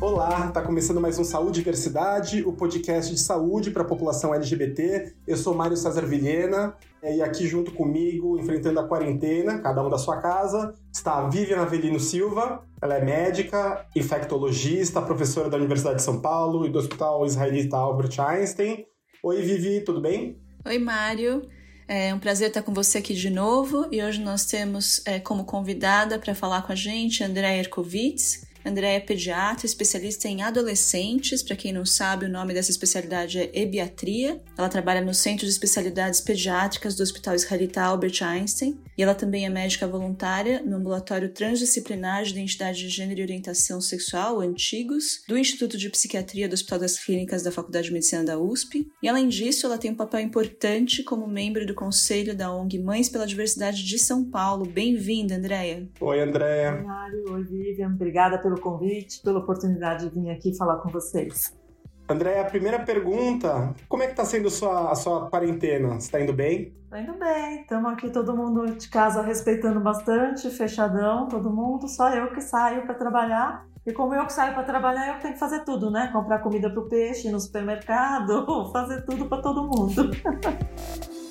Olá, está começando mais um Saúde e Diversidade, o podcast de saúde para a população LGBT. Eu sou Mário César Vilhena é, e aqui junto comigo, enfrentando a quarentena, cada um da sua casa, está a Vivian Avelino Silva. Ela é médica, infectologista, professora da Universidade de São Paulo e do Hospital Israelita Albert Einstein. Oi, Vivi, tudo bem? Oi, Mário. É um prazer estar com você aqui de novo e hoje nós temos é, como convidada para falar com a gente Andréa Erkovitz, André é pediatra, especialista em adolescentes. Para quem não sabe, o nome dessa especialidade é ebiatria. Ela trabalha no Centro de Especialidades Pediátricas do Hospital Israelita Albert Einstein. E ela também é médica voluntária no Ambulatório Transdisciplinar de Identidade de Gênero e Orientação Sexual, Antigos, do Instituto de Psiquiatria do Hospital das Clínicas da Faculdade de Medicina da USP. E além disso, ela tem um papel importante como membro do Conselho da ONG Mães pela Diversidade de São Paulo. Bem-vinda, Andréia. Oi, Andréia. Oi, Mário. Oi, Vivian. Obrigada pelo convite, pela oportunidade de vir aqui falar com vocês. André, a primeira pergunta, como é que está sendo a sua, a sua quarentena? Você está indo bem? Está indo bem, estamos aqui todo mundo de casa respeitando bastante, fechadão, todo mundo, só eu que saio para trabalhar. E como eu que saio para trabalhar, eu tenho que fazer tudo, né? Comprar comida para o peixe no supermercado, fazer tudo para todo mundo.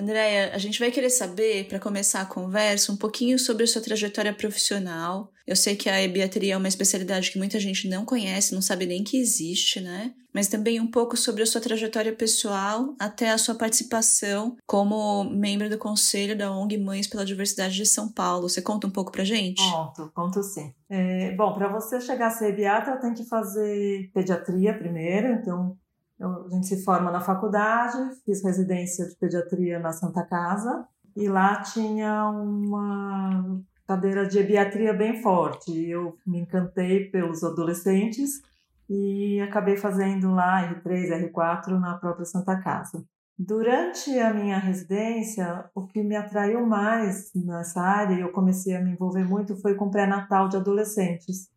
Andréia, a gente vai querer saber, para começar a conversa, um pouquinho sobre a sua trajetória profissional. Eu sei que a ebiatria é uma especialidade que muita gente não conhece, não sabe nem que existe, né? Mas também um pouco sobre a sua trajetória pessoal até a sua participação como membro do conselho da ONG Mães pela Diversidade de São Paulo. Você conta um pouco pra gente? Conto, conto sim. É, bom, para você chegar a ser ebiatra, tem que fazer pediatria primeiro, então eu, a gente se forma na faculdade, fiz residência de pediatria na Santa Casa e lá tinha uma cadeira de ebiatria bem forte. Eu me encantei pelos adolescentes e acabei fazendo lá R3, R4 na própria Santa Casa. Durante a minha residência, o que me atraiu mais nessa área, e eu comecei a me envolver muito, foi com pré-natal de adolescentes.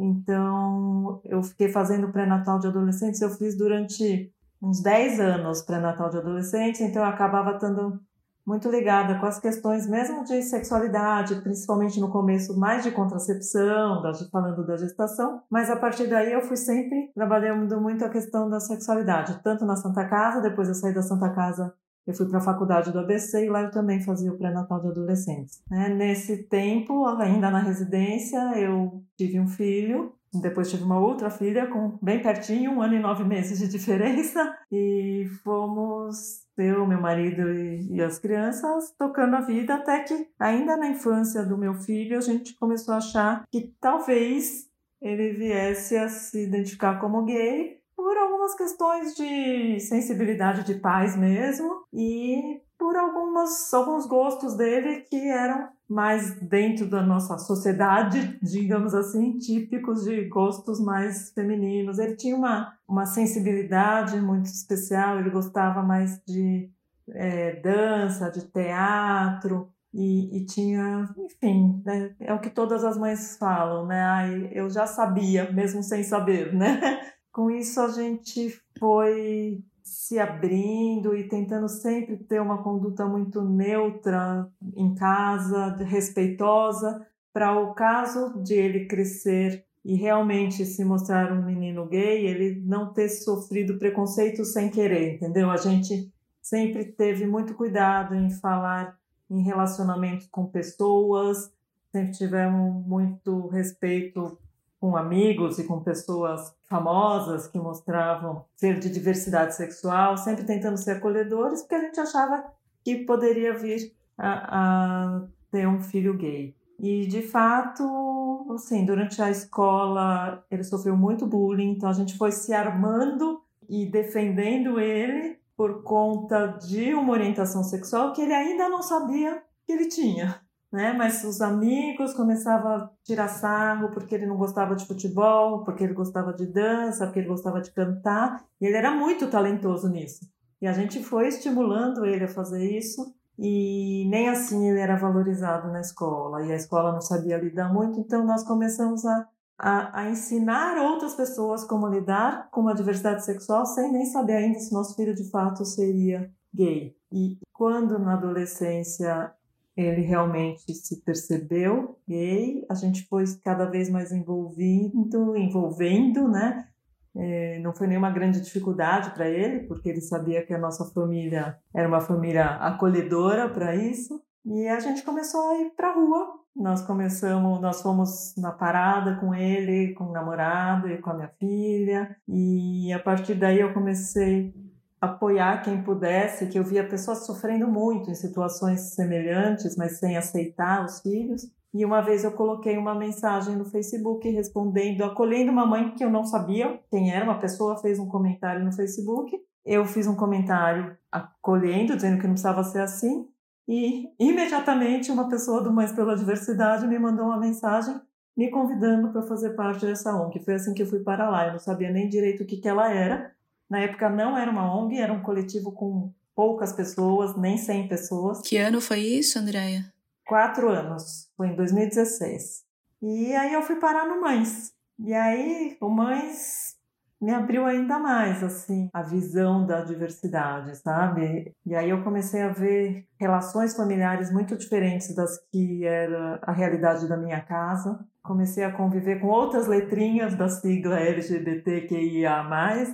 Então, eu fiquei fazendo pré-natal de adolescentes, eu fiz durante uns 10 anos pré-natal de adolescentes, então eu acabava estando muito ligada com as questões mesmo de sexualidade, principalmente no começo mais de contracepção, falando da gestação, mas a partir daí eu fui sempre trabalhando muito a questão da sexualidade, tanto na Santa Casa, depois eu saí da Santa Casa eu fui para a faculdade do ABC e lá eu também fazia o pré-natal de adolescentes. Né? Nesse tempo, ainda na residência, eu tive um filho, depois tive uma outra filha com bem pertinho, um ano e nove meses de diferença, e fomos eu, meu marido e, e, as crianças tocando a vida até que, ainda na infância do meu filho, a gente começou a achar que talvez ele viesse a se identificar como gay por algumas questões de sensibilidade de pais mesmo e por algumas, alguns gostos dele que eram mais dentro da nossa sociedade, digamos assim, típicos de gostos mais femininos. Ele tinha uma, uma sensibilidade muito especial, ele gostava mais de é, dança, de teatro, e, e, tinha, enfim, né, é o que todas as mães falam, né? Ai, eu já sabia, mesmo sem saber, né? Com isso, a gente foi se abrindo e tentando sempre ter uma conduta muito neutra em casa, respeitosa, para o caso de ele crescer e realmente se mostrar um menino gay, ele não ter sofrido preconceito sem querer, entendeu? A gente sempre teve muito cuidado em falar em relacionamento com pessoas, sempre tivemos muito respeito com amigos e com pessoas famosas que mostravam ser de diversidade sexual, sempre tentando ser acolhedores, porque a gente achava que poderia vir a, a ter um filho gay. E de fato, assim, durante a escola ele sofreu muito bullying, então a gente foi se armando e defendendo ele por conta de uma orientação sexual que ele ainda não sabia que ele tinha né? Mas os amigos começavam a tirar sarro porque ele não gostava de futebol, porque ele gostava de dança, porque ele gostava de cantar, e ele era muito talentoso nisso. E a gente foi estimulando ele a fazer isso, e nem assim ele era valorizado na escola e a escola não sabia lidar muito, então nós começamos a, a, a ensinar outras pessoas como lidar com a diversidade sexual sem nem saber ainda se nosso filho de fato seria gay. E quando na adolescência ele realmente se percebeu gay, a gente foi cada vez mais envolvindo, envolvendo, né? É, não foi nenhuma grande dificuldade para ele, porque ele sabia que a nossa família era uma família acolhedora para isso. E a gente começou a ir para a rua. Nós começamos, nós fomos na parada com ele, com o namorado e com a minha filha. E a partir daí eu comecei apoiar quem pudesse, que eu via pessoas sofrendo muito em situações semelhantes, mas sem aceitar os filhos. E uma vez eu coloquei uma mensagem no Facebook respondendo, acolhendo uma mãe que eu não sabia quem era, uma pessoa fez um comentário no Facebook. Eu fiz um comentário acolhendo, dizendo que não precisava ser assim. E imediatamente uma pessoa do Mães pela Diversidade me mandou uma mensagem me convidando para fazer parte dessa ONG. Foi assim que eu fui para lá. Eu não sabia nem direito o que, que ela era. Na época não era uma ONG, era um coletivo com poucas pessoas, nem 100 pessoas. Que ano foi isso, Andréia? quatro anos, foi em 2016. E aí eu fui parar no Mães. E aí o Mães me abriu ainda mais assim a visão da diversidade, sabe? E aí eu comecei a ver relações familiares muito diferentes das que era a realidade da minha casa. Comecei a conviver com outras letrinhas da sigla LGBTQIA+,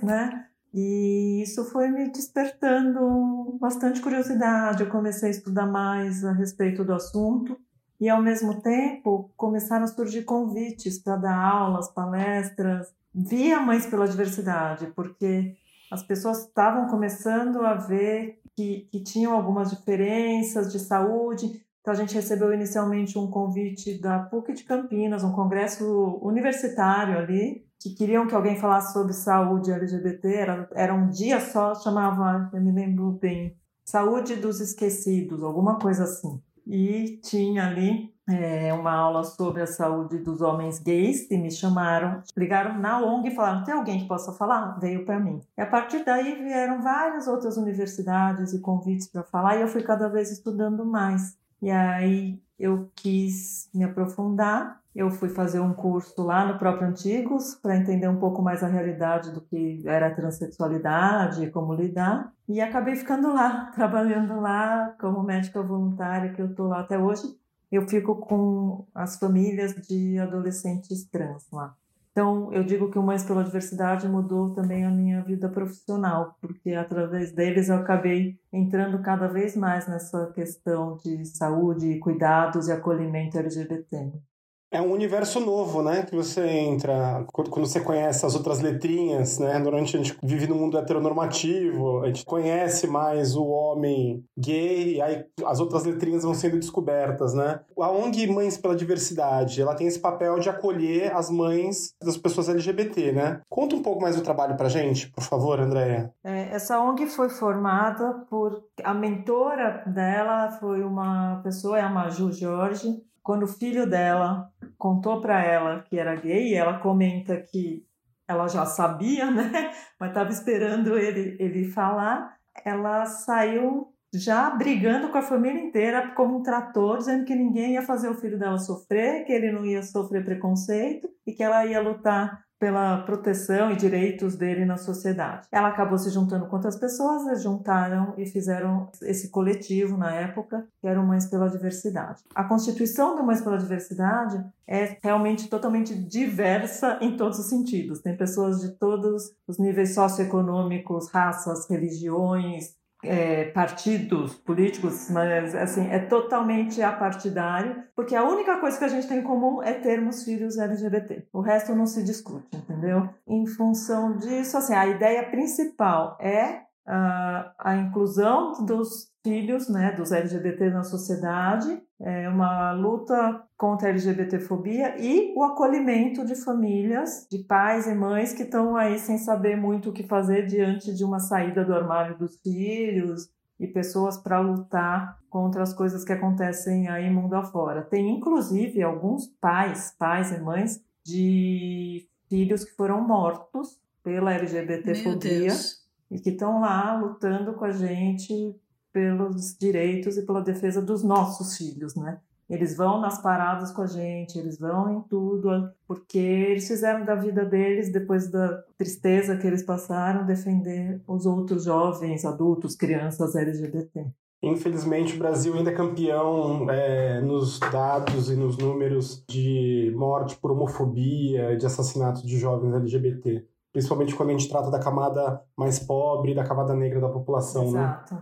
né? E isso foi me despertando bastante curiosidade. Eu comecei a estudar mais a respeito do assunto e, ao mesmo tempo, começaram a surgir convites para dar aulas, palestras, via Mães pela Diversidade, porque as pessoas estavam começando a ver que, que tinham algumas diferenças de saúde. Então, a gente recebeu inicialmente um convite da PUC de Campinas, um congresso universitário ali, que queriam que alguém falasse sobre saúde LGBT, era, era um dia só, chamava, eu me lembro bem, Saúde dos Esquecidos, alguma coisa assim. E tinha ali é, uma aula sobre a saúde dos homens gays e me chamaram, ligaram na ONG e falaram: tem alguém que possa falar? Veio para mim. E a partir daí vieram várias outras universidades e convites para falar e eu fui cada vez estudando mais. E aí eu quis me aprofundar eu fui fazer um curso lá no próprio Antigos para entender um pouco mais a realidade do que era a transexualidade como lidar. E acabei ficando lá, trabalhando lá como médica voluntária, que eu estou lá até hoje. Eu fico com as famílias de adolescentes trans lá. Então, eu digo que o Mães pela Diversidade mudou também a minha vida profissional, porque através deles eu acabei entrando cada vez mais nessa questão de saúde, cuidados e acolhimento LGBT. É um universo novo, né? Que você entra quando você conhece as outras letrinhas, né? Durante a gente vive no mundo heteronormativo, a gente conhece mais o homem gay, e aí as outras letrinhas vão sendo descobertas, né? A ONG Mães pela Diversidade, ela tem esse papel de acolher as mães das pessoas LGBT, né? Conta um pouco mais do trabalho pra gente, por favor, Andréia. É, essa ONG foi formada por... A mentora dela foi uma pessoa, é a Maju Jorge, quando o filho dela contou para ela que era gay, ela comenta que ela já sabia, né? Mas estava esperando ele, ele falar. Ela saiu já brigando com a família inteira como um trator, dizendo que ninguém ia fazer o filho dela sofrer, que ele não ia sofrer preconceito e que ela ia lutar pela proteção e direitos dele na sociedade. Ela acabou se juntando com outras pessoas, eles juntaram e fizeram esse coletivo na época, que era o Mães pela Diversidade. A constituição do Mães pela Diversidade é realmente totalmente diversa em todos os sentidos. Tem pessoas de todos os níveis socioeconômicos, raças, religiões, é, partidos políticos, mas assim é totalmente apartidário, porque a única coisa que a gente tem em comum é termos filhos LGBT. O resto não se discute, entendeu? Em função disso, assim, a ideia principal é a, a inclusão dos filhos, né, dos LGBT na sociedade, é uma luta contra a LGBTfobia e o acolhimento de famílias, de pais e mães que estão aí sem saber muito o que fazer diante de uma saída do armário dos filhos e pessoas para lutar contra as coisas que acontecem aí mundo afora. Tem inclusive alguns pais, pais e mães de filhos que foram mortos pela LGBTfobia e que estão lá lutando com a gente pelos direitos e pela defesa dos nossos filhos, né? Eles vão nas paradas com a gente, eles vão em tudo, porque eles fizeram da vida deles, depois da tristeza que eles passaram, defender os outros jovens, adultos, crianças LGBT. Infelizmente, o Brasil ainda é campeão é, nos dados e nos números de morte por homofobia de assassinato de jovens LGBT. Principalmente quando a gente trata da camada mais pobre, da camada negra da população. Né? Exato. Né?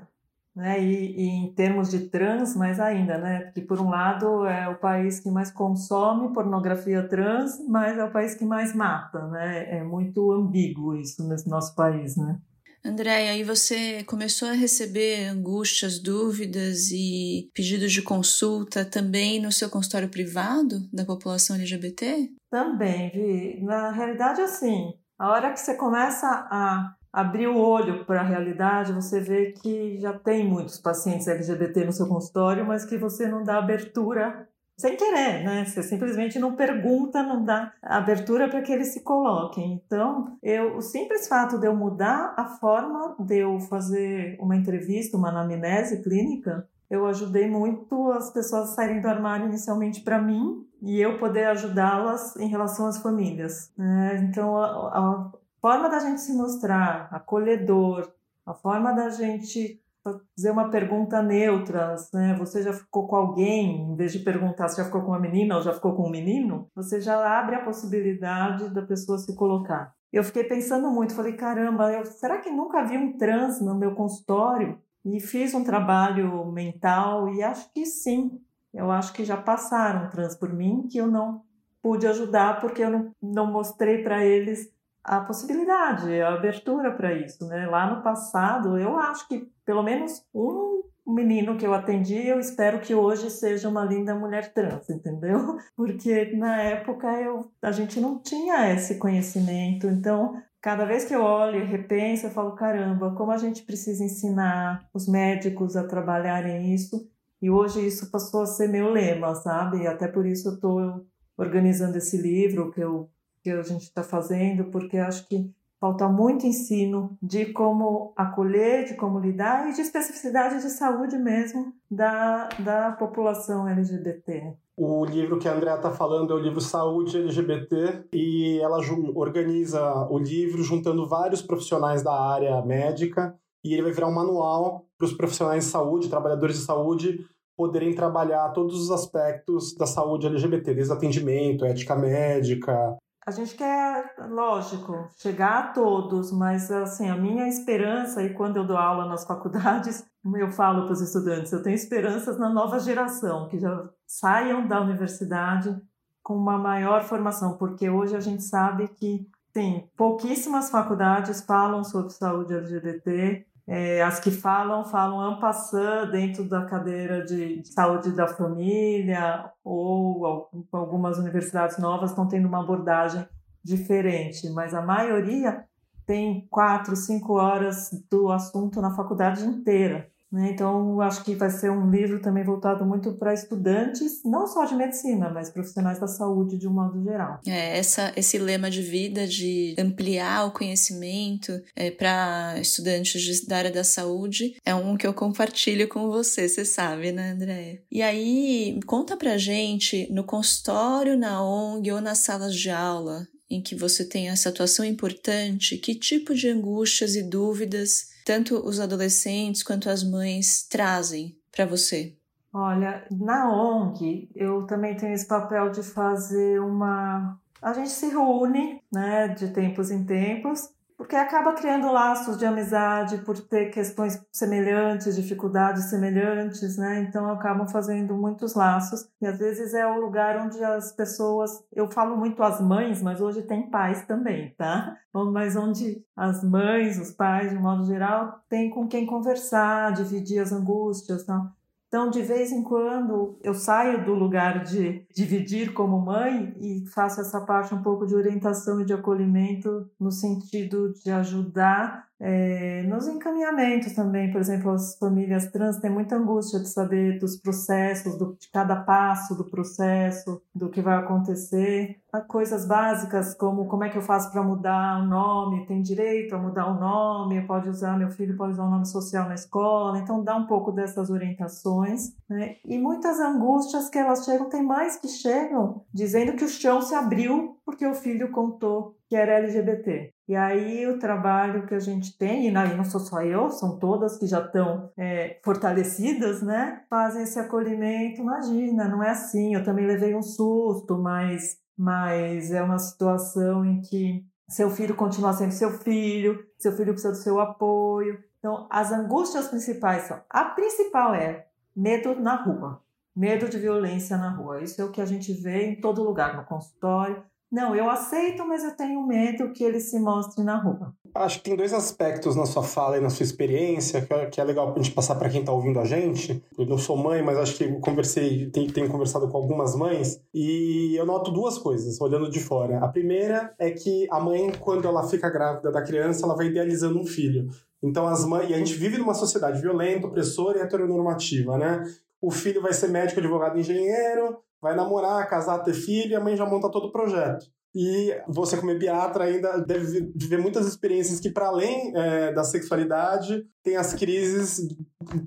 Né? E, e, em termos de trans, mais ainda, né? Porque, por um lado, é o país que mais consome pornografia trans, mas é o país que mais mata, né? É muito ambíguo isso nesse nosso país, né? Andréia, aí você começou a receber angústias, dúvidas e pedidos de consulta também no seu consultório privado da população LGBT? Também, Vi. Na realidade, assim, a hora que você começa a abrir o olho para a realidade, você vê que já tem muitos pacientes LGBT no seu consultório, mas que você não dá abertura sem querer, né? Você simplesmente não pergunta, não dá abertura para que eles se coloquem. Então, eu, o simples fato de eu mudar a forma de eu fazer uma entrevista, uma anamnese clínica, eu ajudei muito as pessoas a saírem do armário inicialmente para mim e eu poder ajudá-las em relação às famílias. Né? Então, a, a forma da gente se mostrar acolhedor, a forma da gente fazer uma pergunta neutra, né? Você já ficou com alguém, em vez de perguntar se já ficou com uma menina ou já ficou com um menino, você já abre a possibilidade da pessoa se colocar. Eu fiquei pensando muito, falei, caramba, eu, será que nunca vi um trans no meu consultório? E fiz um trabalho mental e acho que sim. Eu acho que já passaram trans por mim que eu não pude ajudar porque eu não, não mostrei para eles a possibilidade, a abertura para isso, né? Lá no passado, eu acho que pelo menos um menino que eu atendi, eu espero que hoje seja uma linda mulher trans, entendeu? Porque na época eu, a gente não tinha esse conhecimento, então cada vez que eu olho e repenso, eu falo, caramba, como a gente precisa ensinar os médicos a trabalharem isso, e hoje isso passou a ser meu lema, sabe? E até por isso eu estou organizando esse livro que eu que a gente está fazendo, porque acho que falta muito ensino de como acolher, de como lidar e de especificidade de saúde mesmo da, da população LGBT. O livro que a Andrea está falando é o livro Saúde LGBT e ela organiza o livro juntando vários profissionais da área médica e ele vai virar um manual para os profissionais de saúde, trabalhadores de saúde, poderem trabalhar todos os aspectos da saúde LGBT, desde atendimento, ética médica, a gente quer, lógico, chegar a todos, mas assim, a minha esperança, e quando eu dou aula nas faculdades, eu falo para os estudantes, eu tenho esperanças na nova geração, que já saiam da universidade com uma maior formação, porque hoje a gente sabe que, sim, pouquíssimas faculdades falam sobre saúde LGBT, é, as que falam, falam en passant dentro da cadeira de, de saúde da família, ou algumas universidades novas estão tendo uma abordagem diferente, mas a maioria tem quatro, cinco horas do assunto na faculdade inteira. Né? Então, acho que vai ser um livro também voltado muito para estudantes, não só de medicina, mas profissionais da saúde de um modo geral. É, essa, esse lema de vida de ampliar o conhecimento é, para estudantes de, da área da saúde é um que eu compartilho com você, você sabe, né, Andréia? E aí, conta pra gente, no consultório, na ONG ou nas salas de aula, em que você tem essa atuação importante, que tipo de angústias e dúvidas tanto os adolescentes quanto as mães trazem para você? Olha, na ONG eu também tenho esse papel de fazer uma. A gente se reúne, né, de tempos em tempos, porque acaba criando laços de amizade por ter questões semelhantes, dificuldades semelhantes, né? Então acabam fazendo muitos laços e às vezes é o lugar onde as pessoas, eu falo muito as mães, mas hoje tem pais também, tá? Mas onde as mães, os pais, de um modo geral, têm com quem conversar, dividir as angústias, tal. Então, de vez em quando, eu saio do lugar de dividir como mãe e faço essa parte um pouco de orientação e de acolhimento no sentido de ajudar É, nos encaminhamentos também, por exemplo, as famílias trans têm muita angústia de saber dos processos, do, de cada passo do processo, do que vai acontecer. Há coisas básicas como como é que eu faço para mudar o nome, tem direito a mudar o nome, pode usar, meu filho pode usar o nome social na escola, então dá um pouco dessas orientações. Né? E muitas angústias que elas chegam, tem mais que chegam dizendo que o chão se abriu porque o filho contou que era LGBT. E aí o trabalho que a gente tem, e não sou só eu, são todas que já estão é, fortalecidas, né? Fazem esse acolhimento. Imagina, não é assim. Eu também levei um susto, mas, mas é uma situação em que seu filho continua sendo seu filho, seu filho precisa do seu apoio. Então, as angústias principais são: a principal é medo na rua, medo de violência na rua. Isso é o que a gente vê em todo lugar, no consultório, não, eu aceito, mas eu tenho medo que ele se mostre na rua. Acho que tem dois aspectos na sua fala e na sua experiência que é legal a gente passar para quem está ouvindo a gente. Eu não sou mãe, mas acho que conversei, tenho, tenho conversado com algumas mães e eu noto duas coisas olhando de fora. A primeira é que a mãe, quando ela fica grávida da criança, ela vai idealizando um filho. Então as mães, e a gente vive numa sociedade violenta, opressora e heteronormativa, né? O filho vai ser médico, advogado, engenheiro, vai namorar, casar, ter filho, e a mãe já monta todo o projeto. E você, como ebiatra, ainda deve viver muitas experiências que, para além é, da sexualidade, tem as crises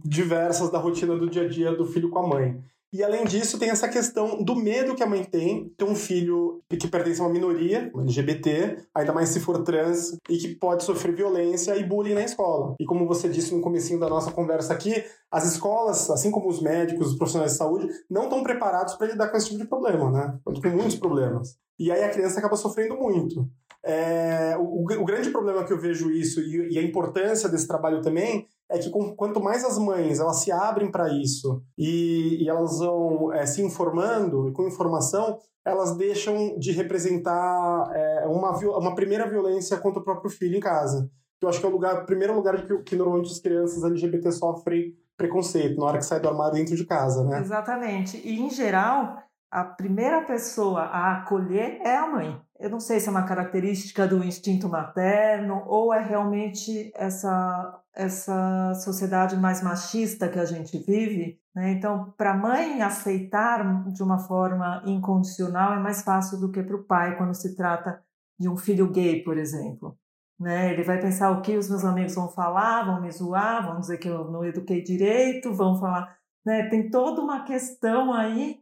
diversas da rotina do dia a dia do filho com a mãe. E além disso, tem essa questão do medo que a mãe tem ter um filho que pertence a uma minoria, LGBT, ainda mais se for trans, e que pode sofrer violência e bullying na escola. E como você disse no comecinho da nossa conversa aqui, as escolas, assim como os médicos, os profissionais de saúde, não estão preparados para lidar com esse tipo de problema, né? Com muitos problemas. E aí a criança acaba sofrendo muito. É, o, o, grande problema que eu vejo isso e, e a importância desse trabalho também é que com, quanto mais as mães elas se abrem para isso e, e, elas vão é, se informando e com informação, elas deixam de representar é, uma, uma primeira violência contra o próprio filho em casa. Eu acho que é o lugar, primeiro lugar que, que normalmente as crianças LGBT sofrem preconceito, na hora que sai do armário dentro de casa, né? Exatamente. E, em geral, a primeira pessoa a acolher é a mãe. Eu não sei se é uma característica do instinto materno ou é realmente essa, essa sociedade mais machista que a gente vive. Né? Então, para a mãe aceitar de uma forma incondicional é mais fácil do que para o pai quando se trata de um filho gay, por exemplo. Né? Ele vai pensar o que os meus amigos vão falar, vão me zoar, vão dizer que eu não eduquei direito, vão falar. Né? Tem toda uma questão aí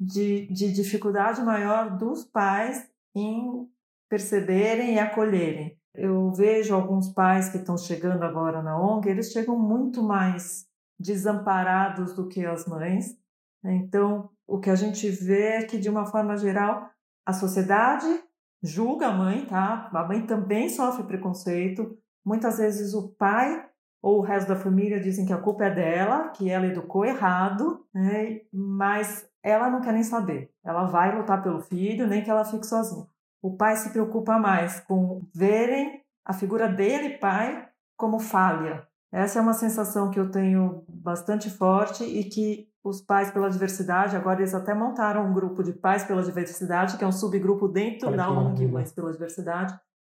de, de dificuldade maior dos pais em perceberem e acolherem. Eu vejo alguns pais que estão chegando agora na ONG, eles chegam muito mais desamparados do que as mães. Né? Então, o que a gente vê é que, de uma forma geral, a sociedade julga a mãe, tá? A mãe também sofre preconceito. Muitas vezes o pai ou o resto da família dizem que a culpa é dela, que ela educou errado, né? mas ela não quer nem saber. Ela vai lutar pelo filho, nem que ela fique sozinha. O pai se preocupa mais com verem a figura dele, pai, como falha. Essa é uma sensação que eu tenho bastante forte e que os pais pela diversidade, agora eles até montaram um grupo de pais pela diversidade, que é um subgrupo dentro Olha da ONG Mães pela Diversidade,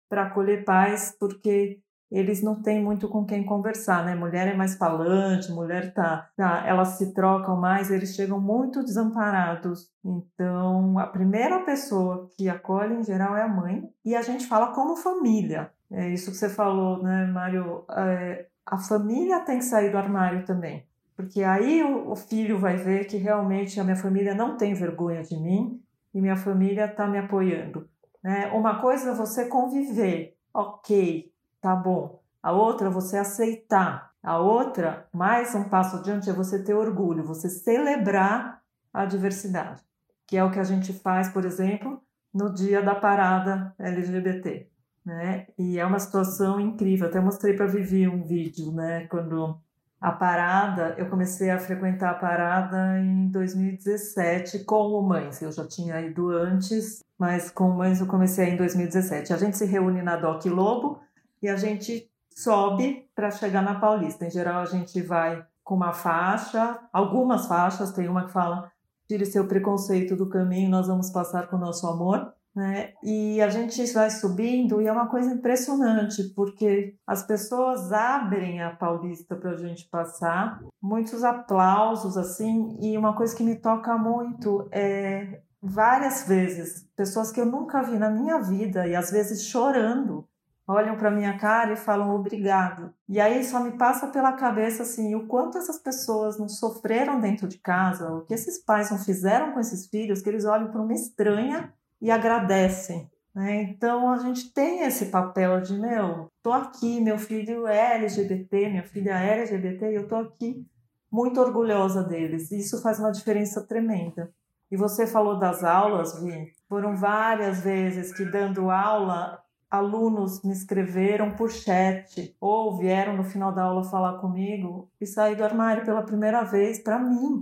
para acolher pais, porque eles não têm muito com quem conversar, né? Mulher é mais falante, mulher tá, tá, elas se trocam mais, eles chegam muito desamparados. Então, a primeira pessoa que acolhe em geral é a mãe, e a gente fala como família. É isso que você falou, né, Mário? É, a família tem que sair do armário também, porque aí o, o filho vai ver que realmente a minha família não tem vergonha de mim e minha família está me apoiando. Né? Uma coisa é você conviver, ok, tá bom. A outra, você aceitar. A outra, mais um passo adiante, é você ter orgulho, você celebrar a diversidade, que é o que a gente faz, por exemplo, no dia da parada LGBT. Né? E é uma situação incrível. Até mostrei para Vivi um vídeo, né? Quando a parada, eu comecei a frequentar a parada em 2017 com o Mães. Eu já tinha ido antes, mas com o Mães eu comecei em 2017. A gente se reúne na Doc Lobo e a gente sobe para chegar na Paulista. Em geral, a gente vai com uma faixa, algumas faixas, tem uma que fala: tire seu preconceito do caminho, nós vamos passar com o nosso amor. Né? E a gente vai subindo e é uma coisa impressionante, porque as pessoas abrem a Paulista para a gente passar, muitos aplausos, assim, e uma coisa que me toca muito é várias vezes, pessoas que eu nunca vi na minha vida, e às vezes chorando, olham para minha cara e falam obrigado. E aí só me passa pela cabeça assim, o quanto essas pessoas não sofreram dentro de casa, o que esses pais não fizeram com esses filhos, que eles olham para uma estranha e agradecem. Né? Então a gente tem esse papel de, meu, tô aqui, meu filho é LGBT, minha filha é LGBT, e eu tô aqui muito orgulhosa deles. Isso faz uma diferença tremenda. E você falou das aulas, Vi. Foram várias vezes que dando aula, alunos me escreveram por chat ou vieram no final da aula falar comigo e saí do armário pela primeira vez para mim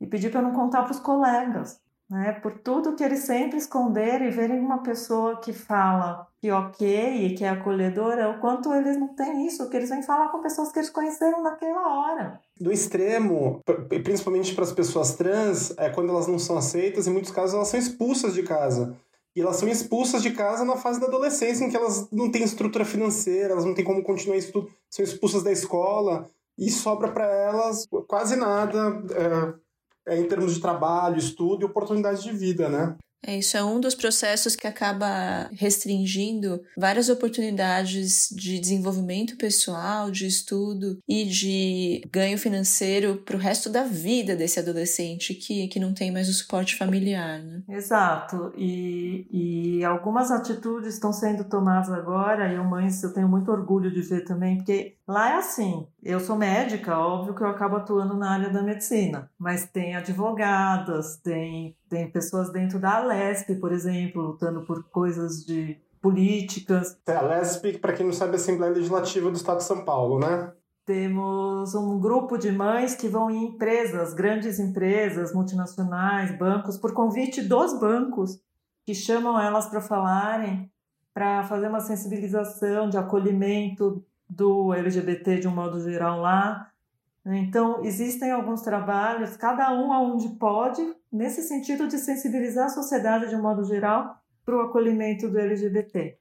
e pedi para não contar para os colegas né? Por tudo que eles sempre esconderam e verem uma pessoa que fala que ok e que é acolhedora, o quanto eles não têm isso, que eles vêm falar com pessoas que eles conheceram naquela hora. Do extremo, principalmente para as pessoas trans, é quando elas não são aceitas, em muitos casos elas são expulsas de casa. E elas são expulsas de casa na fase da adolescência, em que elas não têm estrutura financeira, elas não têm como continuar estudo, são expulsas da escola, e sobra para elas quase nada. É é, em termos de trabalho, estudo e oportunidades de vida, né? É, isso é um dos processos que acaba restringindo várias oportunidades de desenvolvimento pessoal, de estudo e de ganho financeiro para o resto da vida desse adolescente que, que não tem mais o suporte familiar. Né? Exato. E, e algumas atitudes estão sendo tomadas agora, e eu, mães, eu tenho muito orgulho de ver também, porque lá é assim. Eu sou médica, óbvio que eu acabo atuando na área da medicina, mas tem advogadas, tem tem pessoas dentro da Alesp, por exemplo, lutando por coisas de políticas. É, a Alesp, para quem não sabe, é a Assembleia Legislativa do Estado de São Paulo, né? Temos um grupo de mães que vão em empresas, grandes empresas, multinacionais, bancos, por convite dos bancos, que chamam elas para falarem, para fazer uma sensibilização de acolhimento do LGBT de um modo geral lá, então, existem alguns trabalhos, cada um aonde pode, nesse sentido de sensibilizar a sociedade de um modo geral para o acolhimento do LGBT.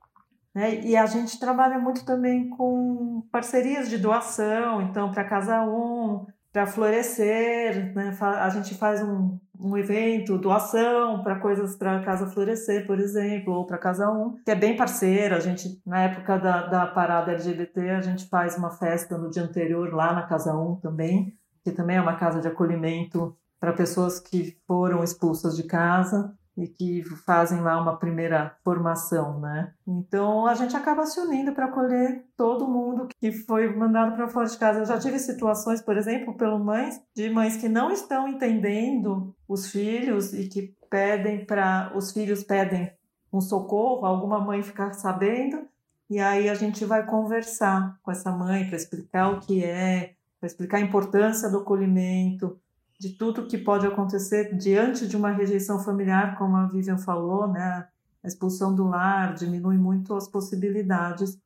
Né? E a gente trabalha muito também com parcerias de doação, então, para Casa Um, para Florescer, né? a gente faz um, um evento, doação para coisas para Casa Florescer, por exemplo, ou para Casa 1, que é bem parceira. A gente, na época da, da parada LGBT, a gente faz uma festa no dia anterior lá na Casa 1 também, que também é uma casa de acolhimento para pessoas que foram expulsas de casa e que fazem lá uma primeira formação, né? Então a gente acaba se unindo para acolher todo mundo que foi mandado para fora de casa. Eu já tive situações, por exemplo, pelo mães de mães que não estão entendendo os filhos e que pedem para os filhos pedem um socorro, alguma mãe ficar sabendo e aí a gente vai conversar com essa mãe para explicar o que é, para explicar a importância do acolhimento, de tudo que pode acontecer diante de uma rejeição familiar, como a Vivian falou, né? A expulsão do lar diminui muito as possibilidades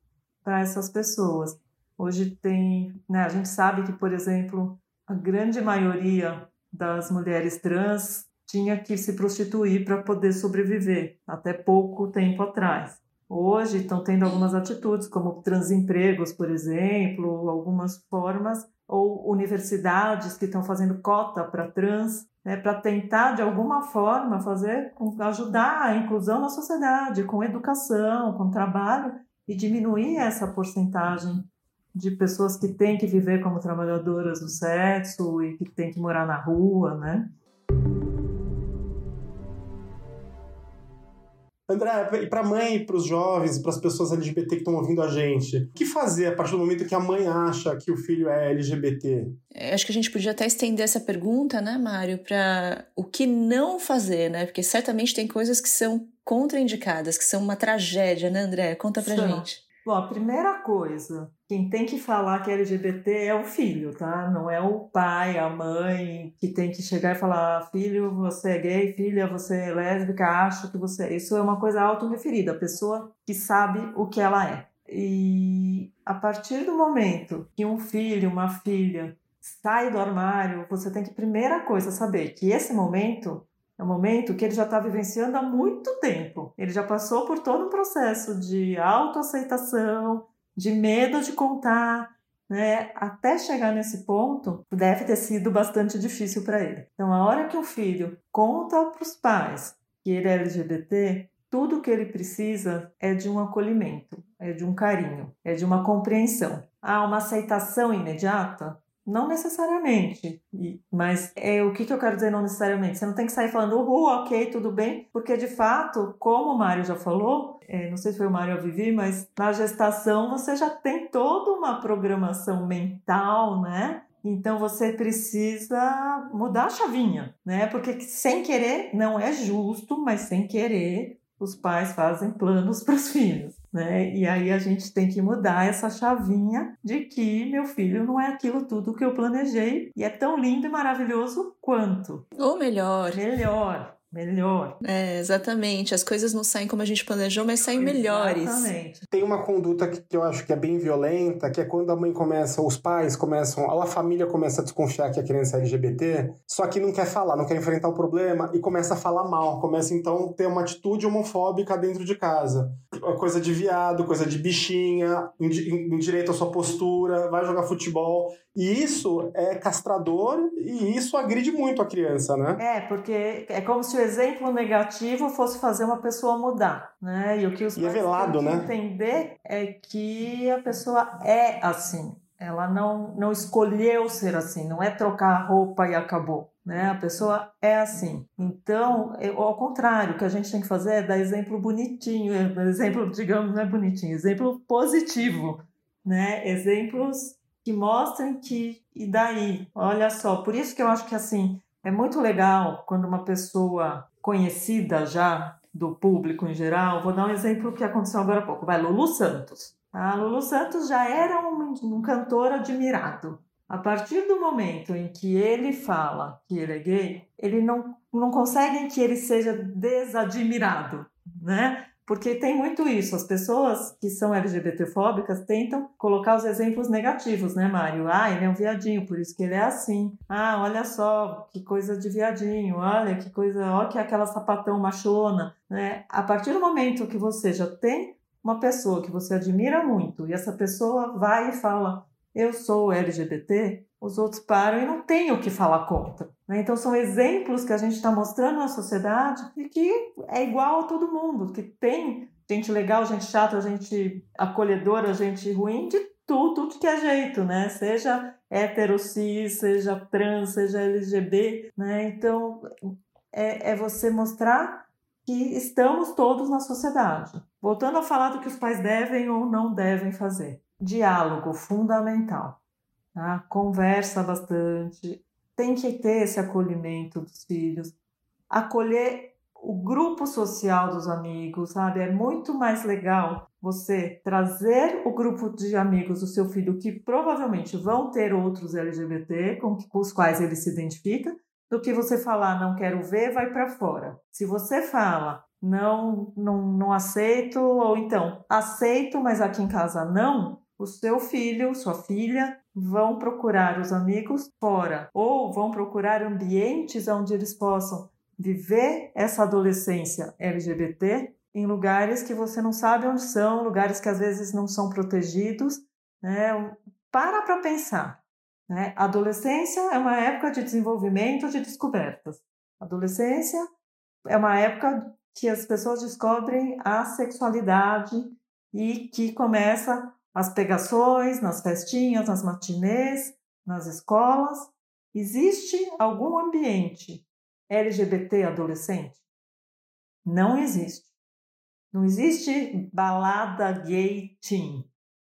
para essas pessoas. Hoje tem, né, a gente sabe que, por exemplo, a grande maioria das mulheres trans tinha que se prostituir para poder sobreviver, até pouco tempo atrás. Hoje estão tendo algumas atitudes, como transempregos, por exemplo, algumas formas ou universidades que estão fazendo cota para trans, né, para tentar de alguma forma fazer ajudar a inclusão na sociedade, com educação, com trabalho e diminuir essa porcentagem de pessoas que têm que viver como trabalhadoras do sexo e que têm que morar na rua, né? André, e para a mãe, para os jovens, para as pessoas LGBT que estão ouvindo a gente, o que fazer a partir do momento que a mãe acha que o filho é LGBT? É, acho que a gente podia até estender essa pergunta, né, Mário, para o que não fazer, né? Porque certamente tem coisas que são contraindicadas, que são uma tragédia, né, André? Conta pra gente. Bom, a primeira coisa, quem tem que falar que é LGBT é o filho, tá? Não é o pai, a mãe que tem que chegar e falar: filho, você é gay, filha, você é lésbica, acho que você. É. Isso é uma coisa auto-referida, a pessoa que sabe o que ela é. E a partir do momento que um filho, uma filha sai do armário, você tem que, primeira coisa, saber que esse momento É um momento que ele já está vivenciando há muito tempo. Ele já passou por todo um processo de autoaceitação, de medo de contar, né? Até chegar nesse ponto, deve ter sido bastante difícil para ele. Então, a hora que o filho conta para os pais que ele é LGBT, tudo que ele precisa é de um acolhimento, é de um carinho, é de uma compreensão. Há uma aceitação imediata? Não necessariamente, mas é o que, que eu quero dizer não necessariamente. Você não tem que sair falando, uhul, ok, tudo bem, porque de fato, como o Mário já falou, é, não sei se foi o Mário ou Vivi, mas na gestação você já tem toda uma programação mental, né? Então você precisa mudar a chavinha, né? Porque sem querer, não é justo, mas sem querer, os pais fazem planos para os filhos. Né? E aí a gente tem que mudar essa chavinha de que meu filho não é aquilo tudo que eu planejei e é tão lindo e maravilhoso quanto. Ou melhor. Melhor melhor. É, exatamente. As coisas não saem como a gente planejou, mas saem melhores. Exatamente. Tem uma conduta que, que eu acho que é bem violenta, que é quando a mãe começa, os pais começam, a família começa a desconfiar que a criança é LGBT, só que não quer falar, não quer enfrentar o problema e começa a falar mal, começa então a ter uma atitude homofóbica dentro de casa. Coisa de viado, coisa de bichinha, direito à sua postura, vai jogar futebol. E isso é castrador e isso agride muito a criança, né? É, porque é como se o exemplo negativo fosse fazer uma pessoa mudar, né? E o que os e é velado, têm que né? entender é que a pessoa é assim. Ela não, não escolheu ser assim, não é trocar a roupa e acabou. Né? A pessoa é assim. Então, ao contrário, o que a gente tem que fazer é dar exemplo bonitinho, exemplo, digamos, não é bonitinho, exemplo positivo, né? Exemplos que mostrem que e daí, olha só, por isso que eu acho que assim, é muito legal quando uma pessoa conhecida já do público em geral, vou dar um exemplo que aconteceu agora há pouco, vai, Lulu Santos. A Lulu Santos já era um, um cantor admirado. A partir do momento em que ele fala que ele é gay, ele não, não consegue que ele seja desadmirado, né? Porque tem muito isso, as pessoas que são LGBTfóbicas tentam colocar os exemplos negativos, né, Mário? Ah, ele é um viadinho, por isso que ele é assim. Ah, olha só, que coisa de viadinho, olha que coisa, olha que é aquela sapatão machona, né? A partir do momento que você já tem uma pessoa que você admira muito e essa pessoa vai e fala, eu sou LGBT, os outros param e não tem o que falar contra. Né? Então, são exemplos que a gente está mostrando na sociedade e que é igual a todo mundo, que tem gente legal, gente chata, gente acolhedora, gente ruim, de tudo, de que é jeito, né? Seja hétero, cis, seja trans, seja LGB, né? Então, é, é você mostrar que estamos todos na sociedade. Voltando a falar do que os pais devem ou não devem fazer. Diálogo fundamental. Tá? Conversa bastante, tem que ter esse acolhimento dos filhos, acolher o grupo social dos amigos, sabe? É muito mais legal você trazer o grupo de amigos do seu filho que provavelmente vão ter outros LGBT com, os quais ele se identifica, do que você falar não quero ver, vai para fora. Se você fala não, não, não aceito ou então aceito, mas aqui em casa não, o seu filho, sua filha vão procurar os amigos fora ou vão procurar ambientes onde eles possam viver essa adolescência LGBT em lugares que você não sabe onde são, lugares que às vezes não são protegidos. Né? Para para pensar. Né? adolescência é uma época de desenvolvimento de descobertas. adolescência é uma época que as pessoas descobrem a sexualidade e que começa as pegações, nas festinhas, nas matinês, nas escolas. Existe algum ambiente LGBT adolescente? Não existe. Não existe balada gay teen,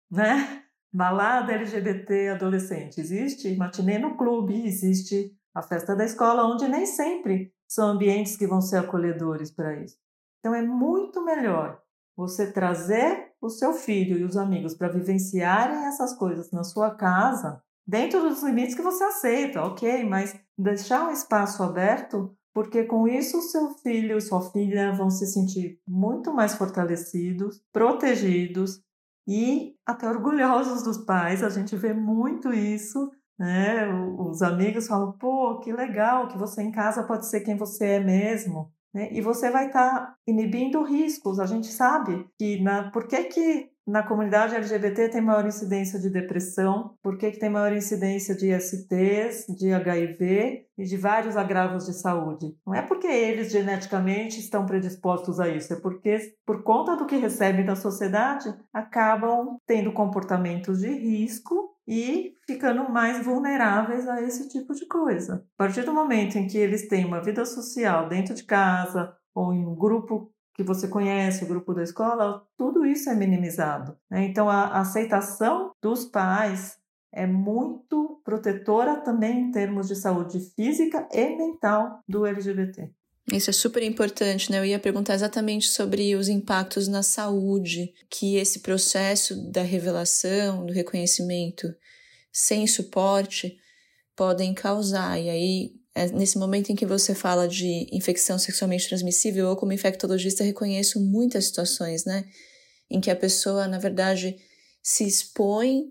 né? Balada LGBT adolescente. Existe matinê no clube, existe a festa da escola, onde nem sempre são ambientes que vão ser acolhedores para isso. Então é muito melhor você trazer o seu filho e os amigos para vivenciarem essas coisas na sua casa, dentro dos limites que você aceita, ok, mas deixar um espaço aberto, porque com isso o seu filho e sua filha vão se sentir muito mais fortalecidos, protegidos e até orgulhosos dos pais. A gente vê muito isso Né? Os amigos falam, pô, que legal, que você em casa pode ser quem você é mesmo. Né? E você vai estar tá inibindo riscos. A gente sabe que na, por que, que na comunidade LGBT tem maior incidência de depressão, por que, que tem maior incidência de STs, de HIV e de vários agravos de saúde. Não é porque eles geneticamente estão predispostos a isso, é porque, por conta do que recebem da sociedade, acabam tendo comportamentos de risco e ficando mais vulneráveis a esse tipo de coisa. A partir do momento em que eles têm uma vida social dentro de casa ou em um grupo que você conhece, o grupo da escola, tudo isso é minimizado. Né? Então, a aceitação dos pais é muito protetora também em termos de saúde física e mental do LGBT. Isso é super importante, né? Eu ia perguntar exatamente sobre os impactos na saúde que esse processo da revelação, do reconhecimento sem suporte podem causar. E aí, é nesse momento em que você fala de infecção sexualmente transmissível, eu, como infectologista, reconheço muitas situações, né? Em que a pessoa, na verdade, se expõe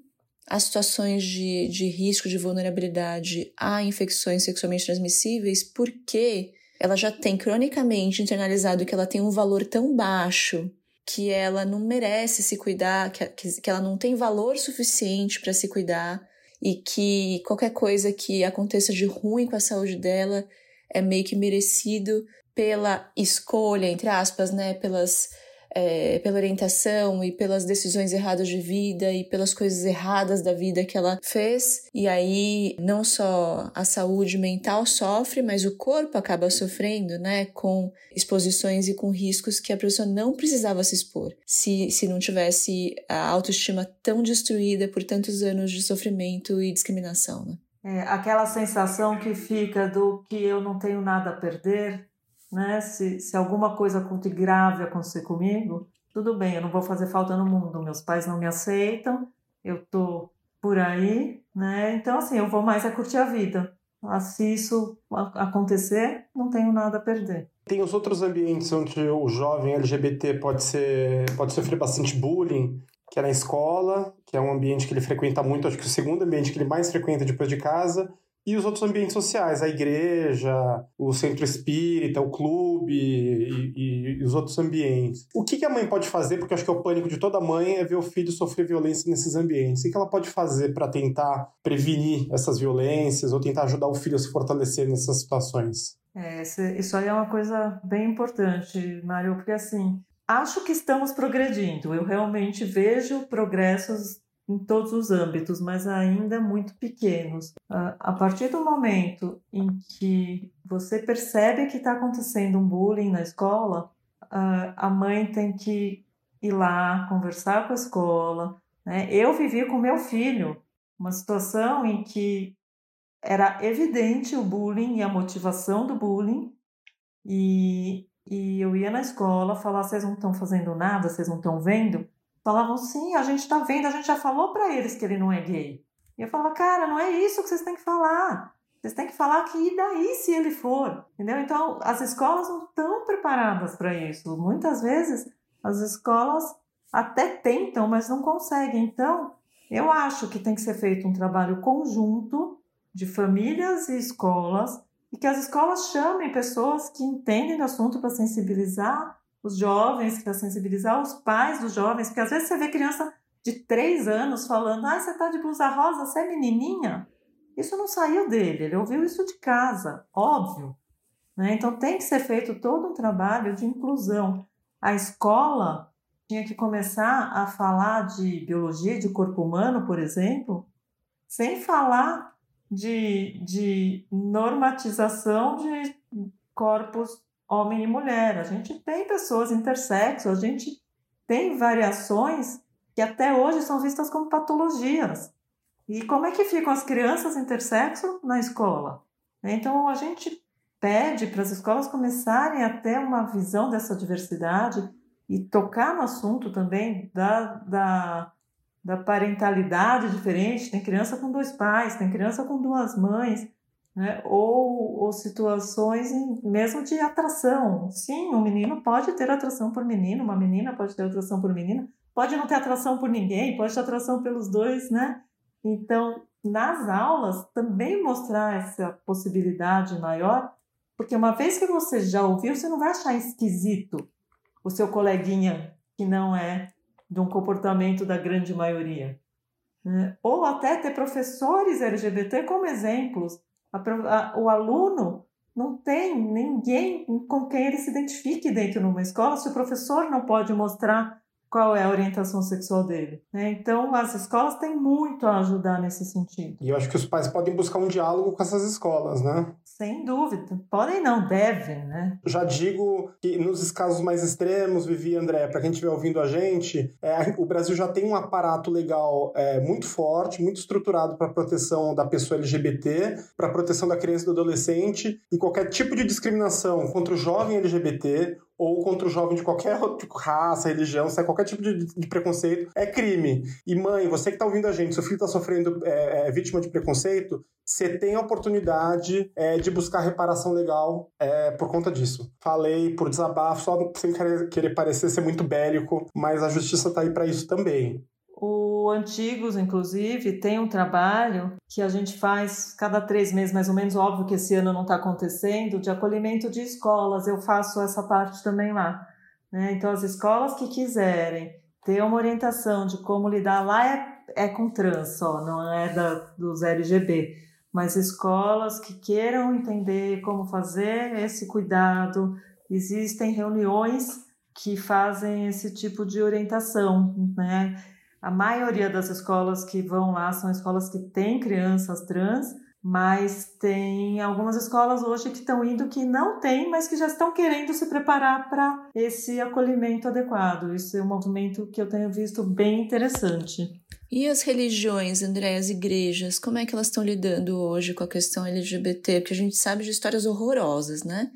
a situações de, de risco, de vulnerabilidade a infecções sexualmente transmissíveis, porque ela já tem cronicamente internalizado que ela tem um valor tão baixo que ela não merece se cuidar, que, que ela não tem valor suficiente para se cuidar e que qualquer coisa que aconteça de ruim com a saúde dela é meio que merecido pela escolha, entre aspas, né, pelas é, pela orientação e pelas decisões erradas de vida e pelas coisas erradas da vida que ela fez. E aí, não só a saúde mental sofre, mas o corpo acaba sofrendo, né? Com exposições e com riscos que a pessoa não precisava se expor se, se não tivesse a autoestima tão destruída por tantos anos de sofrimento e discriminação, né? É, aquela sensação que fica do que eu não tenho nada a perder, né? Se, se alguma coisa e grave acontecer comigo, tudo bem, eu não vou fazer falta no mundo, meus pais não me aceitam, eu tô por aí, né? Então, assim, eu vou mais a curtir a vida. Se isso acontecer, não tenho nada a perder. Tem os outros ambientes onde o jovem LGBT pode ser pode sofrer bastante bullying, que é na escola, que é um ambiente que ele frequenta muito, acho que o segundo ambiente que ele mais frequenta depois de casa, e os outros ambientes sociais, a igreja, o centro espírita, o clube e, e, e os outros ambientes. O que, que, a mãe pode fazer, porque eu acho que é o pânico de toda mãe é ver o filho sofrer violência nesses ambientes. O que, que ela pode fazer para tentar prevenir essas violências ou tentar ajudar o filho a se fortalecer nessas situações? É, isso aí é uma coisa bem importante, Mário, porque assim, acho que estamos progredindo. Eu realmente vejo progressos em todos os âmbitos, mas ainda muito pequenos. A partir do momento em que você percebe que está acontecendo um bullying na escola, a mãe tem que ir lá conversar com a escola. Né? Eu vivi com meu filho uma situação em que era evidente o bullying e a motivação do bullying, e, e eu ia na escola falar: vocês não estão fazendo nada, vocês não estão vendo falavam, sim, a gente está vendo, a gente já falou para eles que ele não é gay. E eu falava, cara, não é isso que vocês têm que falar. Vocês têm que falar que e daí se ele for, entendeu? Então, as escolas não estão preparadas para isso. Muitas vezes, as escolas até tentam, mas não conseguem. Então, eu acho que tem que ser feito um trabalho conjunto de famílias e escolas e que as escolas chamem pessoas que entendem do assunto para sensibilizar os jovens, para sensibilizar os pais dos jovens, porque às vezes você vê criança de três anos falando: ah, você está de blusa rosa, você é menininha. Isso não saiu dele, ele ouviu isso de casa, óbvio. Né? Então tem que ser feito todo um trabalho de inclusão. A escola tinha que começar a falar de biologia de corpo humano, por exemplo, sem falar de, de normatização de corpos homem e mulher. A gente tem pessoas intersexo, a gente tem variações que até hoje são vistas como patologias. E como é que ficam as crianças intersexo na escola? Então a gente pede para as escolas começarem a ter uma visão dessa diversidade e tocar no assunto também da, da, da parentalidade diferente. Tem criança com dois pais, tem criança com duas mães, né? ou, ou situações mesmo de atração. Sim, um menino pode ter atração por menino, uma menina pode ter atração por menina, pode não ter atração por ninguém, pode ter atração pelos dois, né? Então, nas aulas também mostrar essa possibilidade maior, porque uma vez que você já ouviu, você não vai achar esquisito o seu coleguinha que não é de um comportamento da grande maioria. Né? Ou até ter professores LGBT como exemplos. A, a, o aluno não tem ninguém com quem ele se identifique dentro de uma escola. Se o professor não pode mostrar qual é a orientação sexual dele. Né? Então, as escolas têm muito a ajudar nesse sentido. E eu acho que os pais podem buscar um diálogo com essas escolas, né? Sem dúvida. Podem não, devem, né? Já digo que nos casos mais extremos, Vivi e André, para quem estiver ouvindo a gente, é, o Brasil já tem um aparato legal é, muito forte, muito estruturado para proteção da pessoa LGBT, para proteção da criança e do adolescente, e qualquer tipo de discriminação contra o jovem LGBT ou contra o jovem de qualquer raça, religião, se é qualquer tipo de, de, preconceito, é crime. E mãe, você que está ouvindo a gente, seu filho está sofrendo é, é, vítima de preconceito, você tem a oportunidade é, de buscar reparação legal é, por conta disso. Falei por desabafo, só sem querer, querer parecer ser muito bélico, mas a justiça está aí para isso também. O Antigos, inclusive, tem um trabalho que a gente faz cada três meses, mais ou menos, óbvio que esse ano não está acontecendo, de acolhimento de escolas. Eu faço essa parte também lá. Né? Então, as escolas que quiserem ter uma orientação de como lidar lá é, é com trans só, não é da, dos LGB. Mas escolas que queiram entender como fazer esse cuidado, existem reuniões que fazem esse tipo de orientação, né? A maioria das escolas que vão lá são escolas que têm crianças trans, mas tem algumas escolas hoje que estão indo que não tem, mas que já estão querendo se preparar para esse acolhimento adequado. Isso é um movimento que eu tenho visto bem interessante. E as religiões, André, as igrejas, como é que elas estão lidando hoje com a questão LGBT? Porque a gente sabe de histórias horrorosas, né?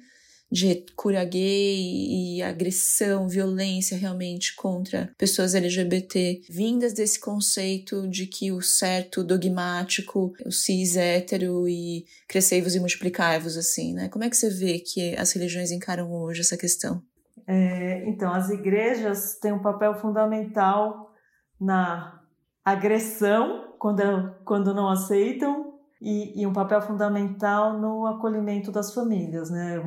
De cura gay e agressão, violência realmente contra pessoas LGBT, vindas desse conceito de que o certo dogmático, o cis hétero e crescei-vos e multiplicai-vos, assim, né? Como é que você vê que as religiões encaram hoje essa questão? É, então, as igrejas têm um papel fundamental na agressão, quando, quando não aceitam, e, e, um papel fundamental no acolhimento das famílias, né?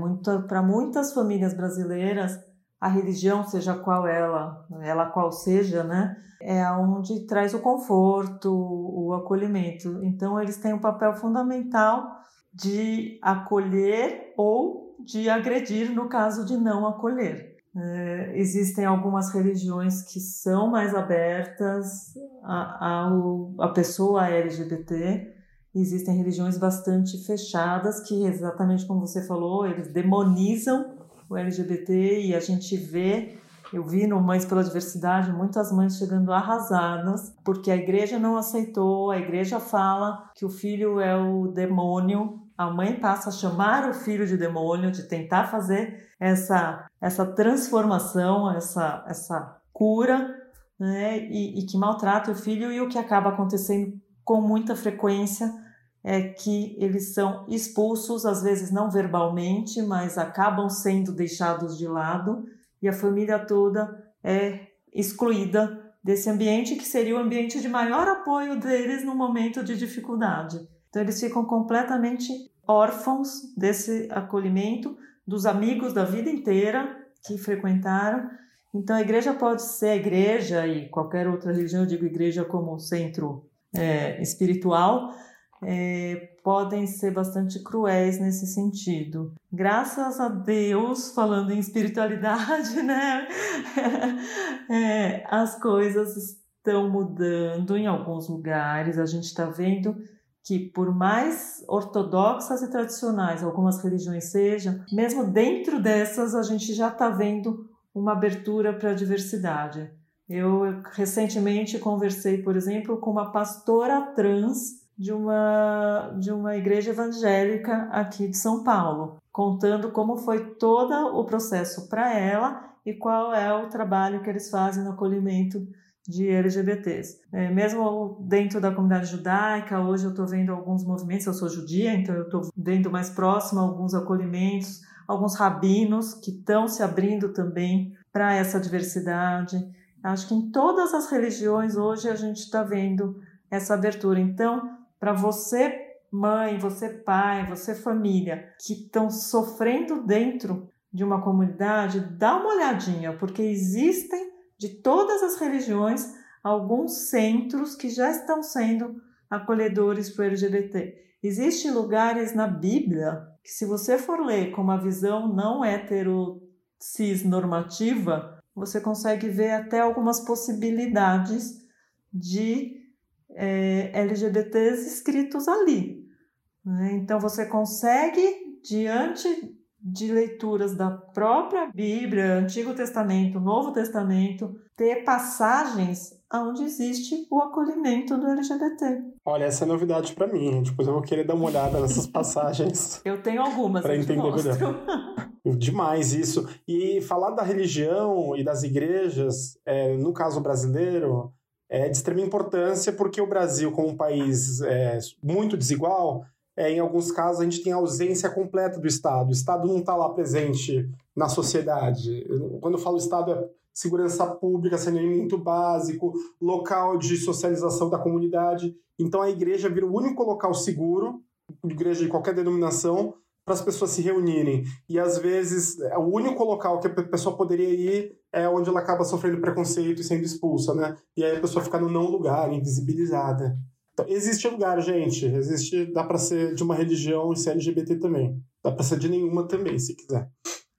Para muitas famílias brasileiras, a religião, seja qual ela, ela qual seja, né? É onde traz o conforto, o acolhimento. Então, eles têm um papel fundamental de acolher ou de agredir no caso de não acolher. É, existem algumas religiões que são mais abertas à, à, à pessoa LGBT, existem religiões bastante fechadas que, exatamente como você falou, eles demonizam o LGBT e a gente vê, eu vi no Mães pela Diversidade, muitas mães chegando arrasadas porque a igreja não aceitou, a igreja fala que o filho é o demônio, a mãe passa a chamar o filho de demônio, de tentar fazer essa, essa transformação, essa, essa cura, né? e, e que maltrata o filho, e o que acaba acontecendo com muita frequência é que eles são expulsos, às vezes não verbalmente, mas acabam sendo deixados de lado e a família toda é excluída desse ambiente que seria o ambiente de maior apoio deles no momento de dificuldade. Então eles ficam completamente órfãos desse acolhimento dos amigos da vida inteira que frequentaram. Então a igreja pode ser a igreja e qualquer outra religião, eu digo igreja como centro é, espiritual, é, podem ser bastante cruéis nesse sentido. Graças a Deus, falando em espiritualidade, né? é, as coisas estão mudando em alguns lugares. A gente está vendo que, por mais ortodoxas e tradicionais algumas religiões sejam, mesmo dentro dessas, a gente já está vendo uma abertura para a diversidade. Eu recentemente conversei, por exemplo, com uma pastora trans de uma, de uma igreja evangélica aqui de São Paulo, contando como foi todo o processo para ela e qual é o trabalho que eles fazem no acolhimento de LGBTs. É, mesmo dentro da comunidade judaica, hoje eu estou vendo alguns movimentos, eu sou judia, então eu estou vendo mais próximo alguns acolhimentos, alguns rabinos que estão se abrindo também para essa diversidade. Acho que em todas as religiões hoje a gente está vendo essa abertura. Então, para você mãe, você pai, você família que estão sofrendo dentro de uma comunidade, dá uma olhadinha, porque existem de todas as religiões alguns centros que já estão sendo acolhedores para o LGBT. Existem lugares na Bíblia que, se você for ler com uma visão não hetero cis normativa, você consegue ver até algumas possibilidades de é, LGBTs escritos ali. Né? Então você consegue, diante de leituras da própria Bíblia, Antigo Testamento, Novo Testamento, ter passagens onde existe o acolhimento do LGBT. Olha, essa é novidade para mim. Depois eu vou querer dar uma olhada nessas passagens. eu tenho algumas para entender melhor. Demais isso. E falar da religião e das igrejas, é, no caso brasileiro, é de extrema importância porque o Brasil, como um país é, muito desigual, é, em alguns casos a gente tem a ausência completa do Estado. O Estado não está lá presente na sociedade. Quando eu falo Estado, é segurança pública, saneamento básico, local de socialização da comunidade. Então a igreja vira o único local seguro, igreja de qualquer denominação, para as pessoas se reunirem. E às vezes é o único local que a pessoa poderia ir é onde ela acaba sofrendo preconceito e sendo expulsa, né? E aí a pessoa fica no não lugar, invisibilizada. Então, existe lugar, gente. Existe, dá para ser de uma religião e ser LGBT também. Dá para ser de nenhuma também, se quiser.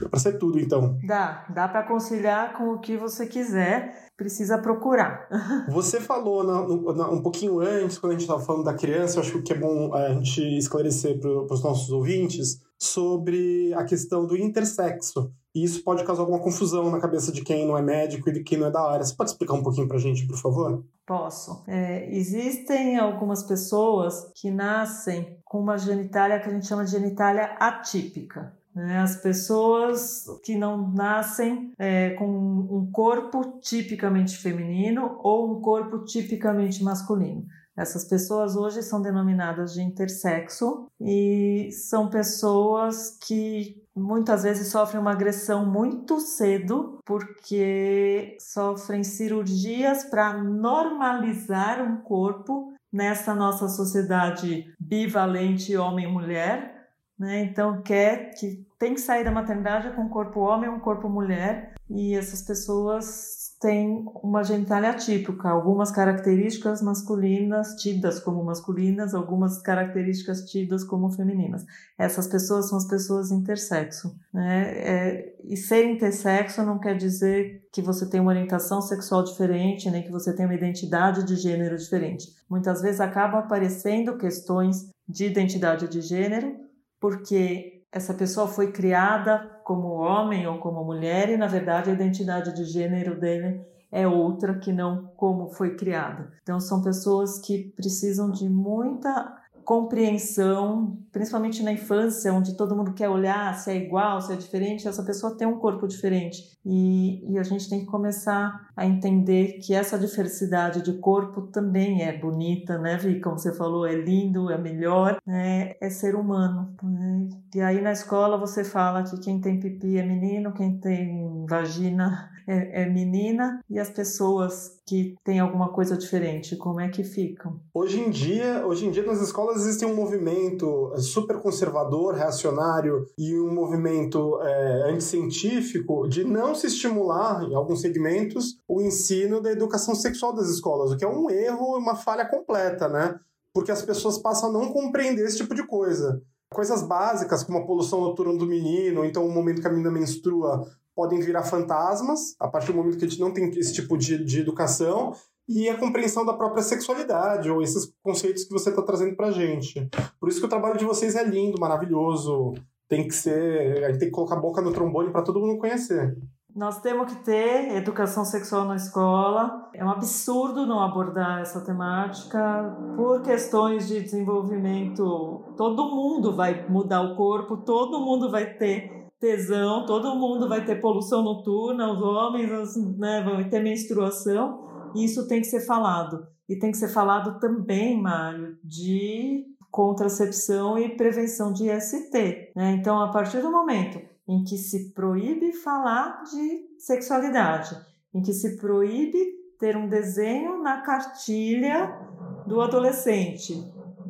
Dá para ser tudo, então. Dá, dá para conciliar com o que você quiser, precisa procurar. Você falou na, na, um pouquinho antes, quando a gente estava falando da criança, eu acho que é bom a gente esclarecer para os nossos ouvintes sobre a questão do intersexo. E isso pode causar alguma confusão na cabeça de quem não é médico e de quem não é da área. Você pode explicar um pouquinho para a gente, por favor? Posso. É, existem algumas pessoas que nascem com uma genitália que a gente chama de genitália atípica. Né? As pessoas que não nascem é, com um corpo tipicamente feminino ou um corpo tipicamente masculino. Essas pessoas hoje são denominadas de intersexo e são pessoas que muitas vezes sofrem uma agressão muito cedo porque sofrem cirurgias para normalizar um corpo nessa nossa sociedade bivalente homem-mulher. Né? Então, quer que tem que sair da maternidade com um corpo homem ou um corpo mulher, e essas pessoas tem uma genitália atípica, algumas características masculinas tidas como masculinas, algumas características tidas como femininas. Essas pessoas são as pessoas intersexo. Né? É, e ser intersexo não quer dizer que você tem uma orientação sexual diferente, nem que você tem uma identidade de gênero diferente. Muitas vezes acabam aparecendo questões de identidade de gênero, porque essa pessoa foi criada como homem ou como mulher e na verdade a identidade de gênero dele é outra que não como foi criada. Então são pessoas que precisam de muita compreensão, principalmente na infância, onde todo mundo quer olhar se é igual, se é diferente, essa pessoa tem um corpo diferente. E, e a gente tem que começar a entender que essa diversidade de corpo também é bonita, né, Vi? Como você falou, é lindo, é melhor, né? é ser humano. Né? E aí na escola você fala que quem tem pipi é menino, quem tem vagina é, é, menina e as pessoas que têm alguma coisa diferente, como é que ficam? Hoje em dia, hoje em dia nas escolas existe um movimento super conservador, reacionário e um movimento é, anticientífico de não se estimular em alguns segmentos o ensino da educação sexual das escolas, o que é um erro e uma falha completa, né? Porque as pessoas passam a não compreender esse tipo de coisa. Coisas básicas, como a poluição noturna do menino, então o momento que a menina menstrua, podem virar fantasmas a partir do momento que a gente não tem esse tipo de, de educação e a compreensão da própria sexualidade ou esses conceitos que você está trazendo para gente. Por isso que o trabalho de vocês é lindo, maravilhoso. Tem que ser, a gente tem que colocar a boca no trombone para todo mundo conhecer. Nós temos que ter educação sexual na escola. É um absurdo não abordar essa temática por questões de desenvolvimento. Todo mundo vai mudar o corpo, todo mundo vai ter tesão, todo mundo vai ter poluição noturna, os homens né, vão ter menstruação, e isso tem que ser falado. E tem que ser falado também, Mário, de contracepção e prevenção de IST. Né? Então, a partir do momento em que se proíbe falar de sexualidade, em que se proíbe ter um desenho na cartilha do adolescente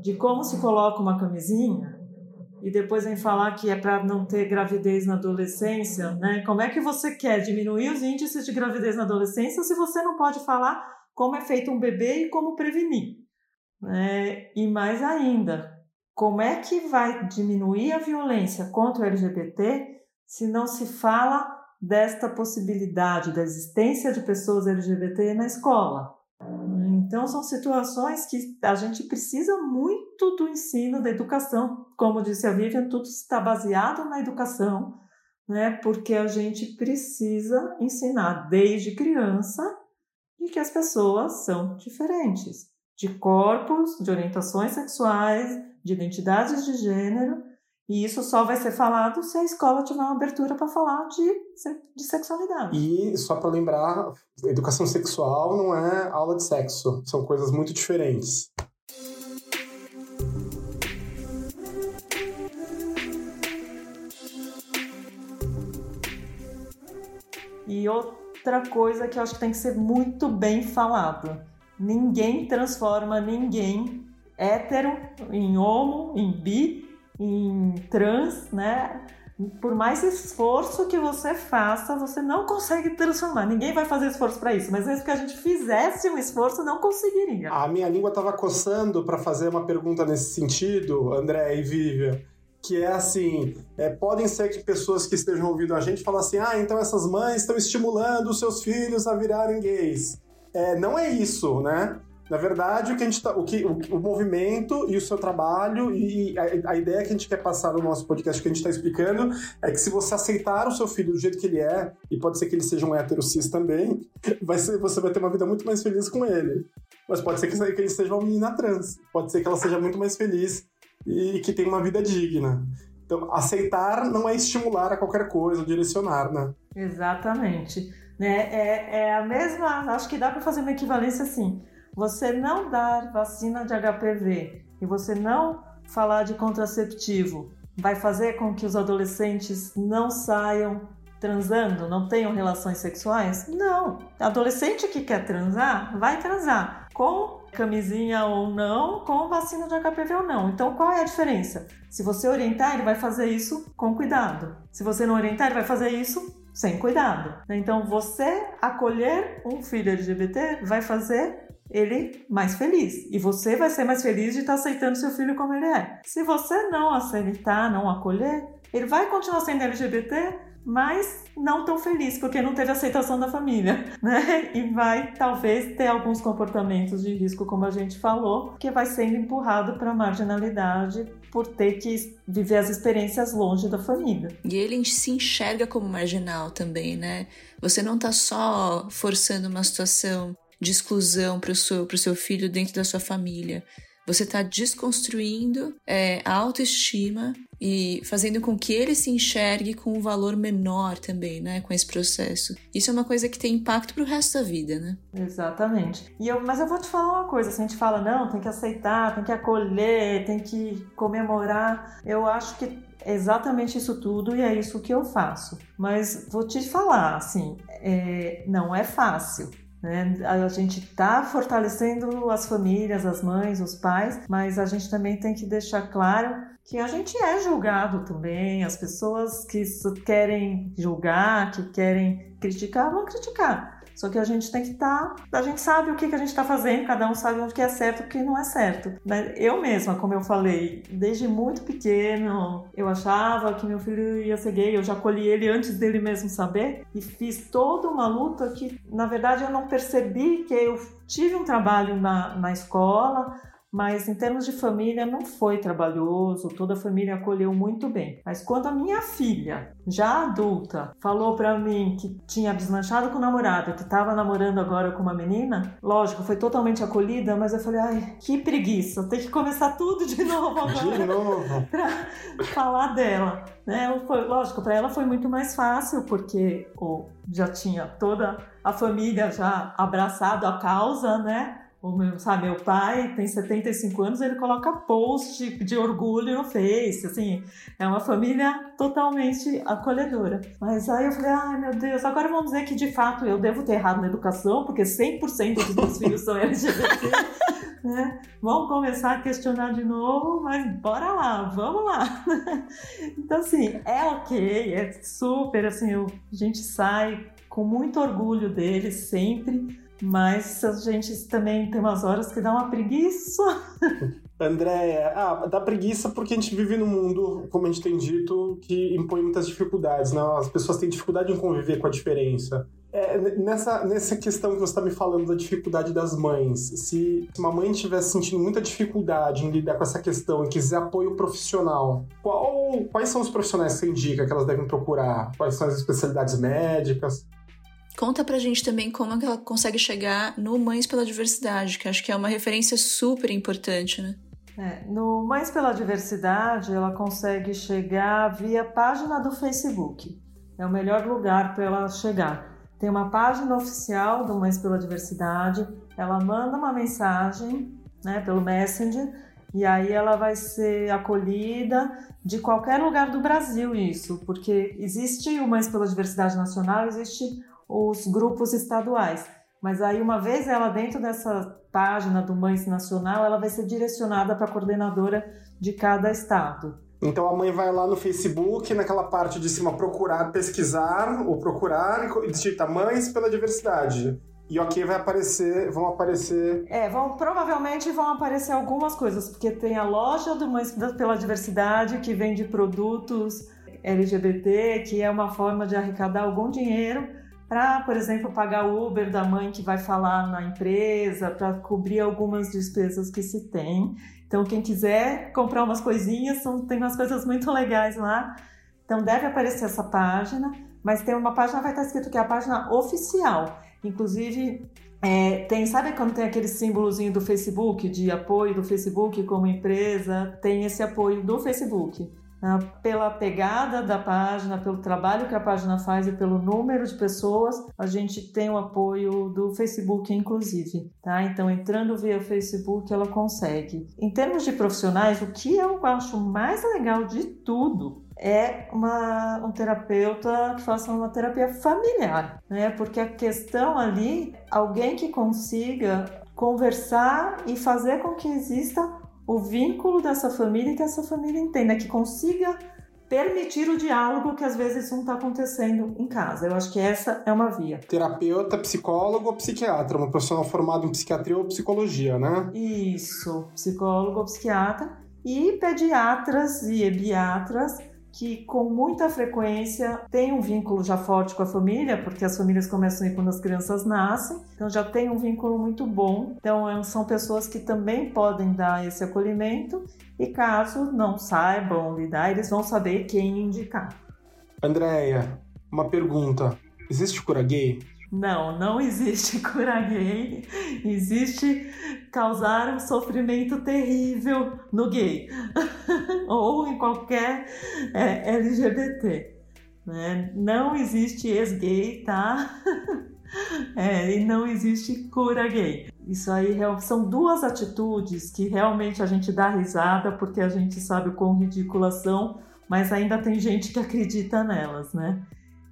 de como se coloca uma camisinha e depois vem falar que é para não ter gravidez na adolescência, né? Como é que você quer diminuir os índices de gravidez na adolescência se você não pode falar como é feito um bebê e como prevenir? É, e mais ainda, como é que vai diminuir a violência contra o LGBT se não se fala desta possibilidade da existência de pessoas LGBT na escola? Então, são situações que a gente precisa muito do ensino, da educação. Como disse a Vivian, tudo está baseado na educação, né? porque a gente precisa ensinar desde criança de que as pessoas são diferentes, de corpos, de orientações sexuais, de identidades de gênero, e isso só vai ser falado se a escola tiver uma abertura para falar de, de sexualidade. E só para lembrar, educação sexual não é aula de sexo, são coisas muito diferentes. E outra coisa que eu acho que tem que ser muito bem falado: ninguém transforma ninguém hétero em homo, em bi em trans, né? Por mais esforço que você faça, você não consegue transformar. Ninguém vai fazer esforço para isso, mas mesmo que a gente fizesse um esforço, não conseguiria. A minha língua estava coçando para fazer uma pergunta nesse sentido, André e Vivian que é assim, é, podem ser que pessoas que estejam ouvindo a gente falem assim, ah, então essas mães estão estimulando os seus filhos a virarem gays. É, não é isso, né? Na verdade, o que a gente tá, o, que, o, o movimento e o seu trabalho e a, a, ideia que a gente quer passar no nosso podcast que a gente está explicando é que se você aceitar o seu filho do jeito que ele é, e pode ser que ele seja um hétero cis também, vai ser, você vai ter uma vida muito mais feliz com ele. Mas pode ser que, que ele seja uma menina trans, pode ser que ela seja muito mais feliz e que tenha uma vida digna. Então, aceitar não é estimular a qualquer coisa, direcionar, né? Exatamente. Né? É, é a mesma. Acho que dá para fazer uma equivalência assim você não dar vacina de HPV e você não falar de contraceptivo vai fazer com que os adolescentes não saiam transando, não tenham relações sexuais? Não. Adolescente que quer transar, vai transar. Com camisinha ou não, com vacina de HPV ou não. Então, qual é a diferença? Se você orientar, ele vai fazer isso com cuidado. Se você não orientar, ele vai fazer isso sem cuidado. Então, você acolher um filho LGBT vai fazer ele mais feliz. E você vai ser mais feliz de estar aceitando seu filho como ele é. Se você não aceitar, não acolher, ele vai continuar sendo LGBT, mas não tão feliz, porque não teve aceitação da família, né? E vai talvez ter alguns comportamentos de risco, como a gente falou, que vai sendo empurrado para a marginalidade por ter que viver as experiências longe da família. E ele se enxerga como marginal também, né? Você não está só forçando uma situação de exclusão para o seu, seu filho dentro da sua família. Você está desconstruindo é, a autoestima e fazendo com que ele se enxergue com um valor menor também, né? Com esse processo. Isso é uma coisa que tem impacto para o resto da vida, né? Exatamente. E eu, mas eu vou te falar uma coisa: se a gente fala, não, tem que aceitar, tem que acolher, tem que comemorar, eu acho que é exatamente isso tudo e é isso que eu faço. Mas vou te falar, assim, é, não é fácil. Né? A gente está fortalecendo as famílias, as mães, os pais, mas a gente também tem que deixar claro que a gente é julgado também. As pessoas que querem julgar, que querem criticar, vão criticar. Só que a gente tem que estar. Tá, a gente sabe o que, que a gente está fazendo, cada um sabe o que é certo e o que não é certo. Eu mesma, como eu falei, desde muito pequeno, eu achava que meu filho ia ser gay, eu já colhi ele antes dele mesmo saber e fiz toda uma luta que, na verdade, eu não percebi que eu tive um trabalho na, na escola mas em termos de família não foi trabalhoso, toda a família acolheu muito bem. Mas quando a minha filha, já adulta, falou para mim que tinha deslanchado com o namorado, que estava namorando agora com uma menina, lógico, foi totalmente acolhida, mas eu falei, ai, que preguiça, tem que começar tudo de novo agora. De novo. pra falar dela. Né? Foi, lógico, para ela foi muito mais fácil, porque oh, já tinha toda a família já abraçado a causa, né? O meu, sabe, meu pai tem 75 anos, ele coloca post de, orgulho no Face, assim, é uma família totalmente acolhedora. Mas aí eu falei, ai meu Deus, agora vamos dizer que de fato eu devo ter errado na educação, porque 100% dos meus filhos são LGBT. né? Vamos começar a questionar de novo, mas bora lá, vamos lá. então, assim, é ok, é super, assim, a gente sai com muito orgulho deles sempre, mas a gente também tem umas horas que dá uma preguiça. Andréia, ah, dá preguiça porque a gente vive num mundo, como a gente tem dito, que impõe muitas dificuldades, né? As pessoas têm dificuldade em conviver com a diferença. É, nessa, nessa questão que você está me falando da dificuldade das mães, se uma mãe estiver sentindo muita dificuldade em lidar com essa questão e quiser apoio profissional, qual, quais são os profissionais que você indica que elas devem procurar? Quais são as especialidades médicas? Conta pra gente também como ela consegue chegar no Mães pela Diversidade, que acho que é uma referência super importante, né? É, no Mães pela Diversidade, ela consegue chegar via página do Facebook. É o melhor lugar para ela chegar. Tem uma página oficial do Mães pela Diversidade, ela manda uma mensagem né, pelo Messenger e aí ela vai ser acolhida de qualquer lugar do Brasil isso, porque existe o Mães pela Diversidade Nacional, existe os grupos estaduais. Mas aí, uma vez ela dentro dessa página do Mães Nacional, ela vai ser direcionada para a coordenadora de cada estado. Então a mãe vai lá no Facebook, naquela parte de cima, procurar, pesquisar ou procurar e digita Mães pela Diversidade. E ok, vai aparecer, vão aparecer. É, vão provavelmente vão aparecer algumas coisas, porque tem a loja do Mães pela Diversidade que vende produtos LGBT, que é uma forma de arrecadar algum dinheiro para, por exemplo, pagar o Uber da mãe que vai falar na empresa, para cobrir algumas despesas que se tem. Então, quem quiser comprar umas coisinhas, são, tem umas coisas muito legais lá. Então, deve aparecer essa página, mas tem uma página, vai estar escrito que é a página oficial. Inclusive, é, tem, sabe quando tem aquele símbolozinho do Facebook, de apoio do Facebook como empresa? Tem esse apoio do Facebook. Né, pela pegada da página, pelo trabalho que a página faz e pelo número de pessoas, a gente tem o apoio do Facebook, inclusive. Tá? Então, entrando via Facebook, ela consegue. Em termos de profissionais, o que eu acho mais legal de tudo é uma, um terapeuta que faça uma terapia familiar, né? Porque a questão ali, alguém que consiga conversar e fazer com que exista o vínculo dessa família e que essa família entenda, que consiga permitir o diálogo que às vezes não está acontecendo em casa. Eu acho que essa é uma via. Terapeuta, psicólogo ou psiquiatra? Uma profissional formada em psiquiatria ou psicologia, né? Isso, psicólogo ou psiquiatra. E pediatras e ebiatras que com muita frequência tem um vínculo já forte com a família, porque as famílias começam a ir quando as crianças nascem, então já tem um vínculo muito bom. Então é, são pessoas que também podem dar esse acolhimento e caso não saibam lidar, eles vão saber quem indicar. Andréia, uma pergunta: existe cura gay? Não, não existe cura gay. Existe causar um sofrimento terrível no gay ou em qualquer é, LGBT. Né? Não existe ex-gay, tá? É, e não existe cura gay. Isso aí são duas atitudes que realmente a gente dá risada porque a gente sabe o quão ridículas são, mas ainda tem gente que acredita nelas, né?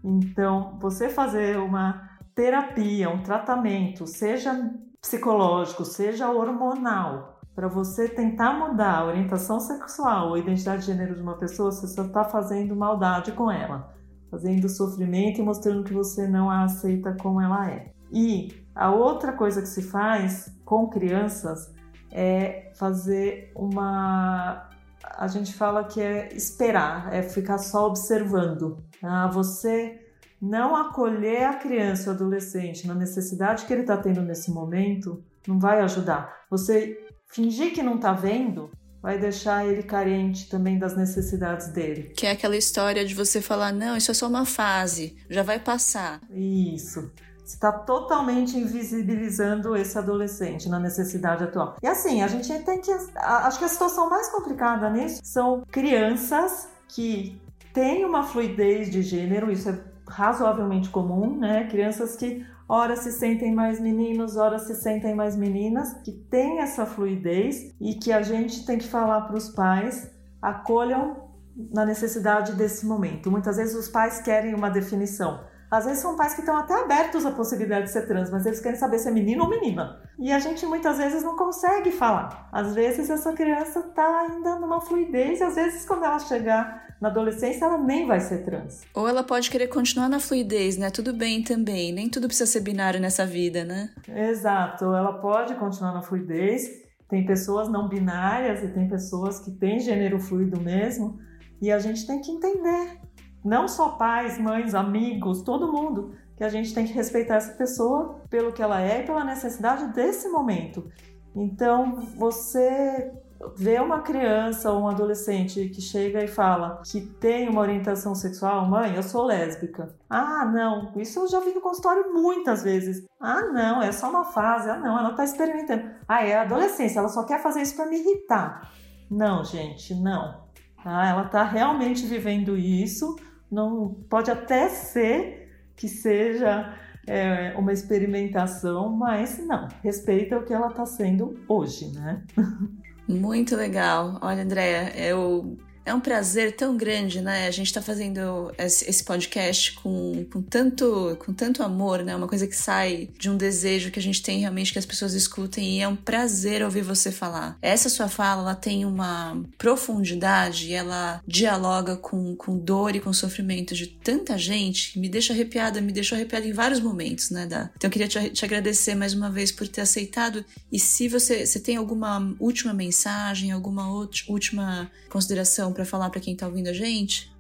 Então, você fazer uma terapia, um tratamento, seja psicológico, seja hormonal, para você tentar mudar a orientação sexual ou identidade de gênero de uma pessoa, você só está fazendo maldade com ela, fazendo sofrimento e mostrando que você não a aceita como ela é. E a outra coisa que se faz com crianças é fazer uma. A gente fala que é esperar, é ficar só observando. Ah, você não acolher a criança ou adolescente na necessidade que ele está tendo nesse momento não vai ajudar. Você fingir que não está vendo vai deixar ele carente também das necessidades dele. Que é aquela história de você falar: não, isso é só uma fase, já vai passar. Isso. Você está totalmente invisibilizando esse adolescente na necessidade atual. E assim, a gente tem que. Acho que a situação mais complicada nisso são crianças que têm uma fluidez de gênero, isso é razoavelmente comum, né? Crianças que ora se sentem mais meninos, ora se sentem mais meninas, que tem essa fluidez e que a gente tem que falar para os pais acolham na necessidade desse momento. Muitas vezes os pais querem uma definição. Às vezes são pais que estão até abertos à possibilidade de ser trans, mas eles querem saber se é menino ou menina. E a gente muitas vezes não consegue falar. Às vezes essa criança está ainda numa fluidez, e às vezes quando ela chegar na adolescência ela nem vai ser trans. Ou ela pode querer continuar na fluidez, né? Tudo bem também, nem tudo precisa ser binário nessa vida, né? Exato, ela pode continuar na fluidez. Tem pessoas não binárias e tem pessoas que têm gênero fluido mesmo, e a gente tem que entender não só pais, mães, amigos, todo mundo, que a gente tem que respeitar essa pessoa pelo que ela é e pela necessidade desse momento. Então, você vê uma criança ou um adolescente que chega e fala que tem uma orientação sexual, mãe, eu sou lésbica. Ah, não, isso eu já vi no consultório muitas vezes. Ah, não, é só uma fase. Ah, não, ela tá experimentando. Ah, é adolescência, ela só quer fazer isso para me irritar. Não, gente, não. Ah, ela tá realmente vivendo isso não pode até ser que seja é, uma experimentação, mas não, respeita o que ela está sendo hoje, né? Muito legal. Olha, Andréia, eu é um prazer tão grande, né? A gente está fazendo esse podcast com, com, tanto, com tanto amor, né? Uma coisa que sai de um desejo que a gente tem realmente que as pessoas escutem e é um prazer ouvir você falar. Essa sua fala, ela tem uma profundidade, ela dialoga com, com dor e com sofrimento de tanta gente que me deixa arrepiada, me deixou arrepiada em vários momentos, né, Dá? Então eu queria te, te agradecer mais uma vez por ter aceitado e se você, você tem alguma última mensagem, alguma última consideração para falar para quem está ouvindo a gente?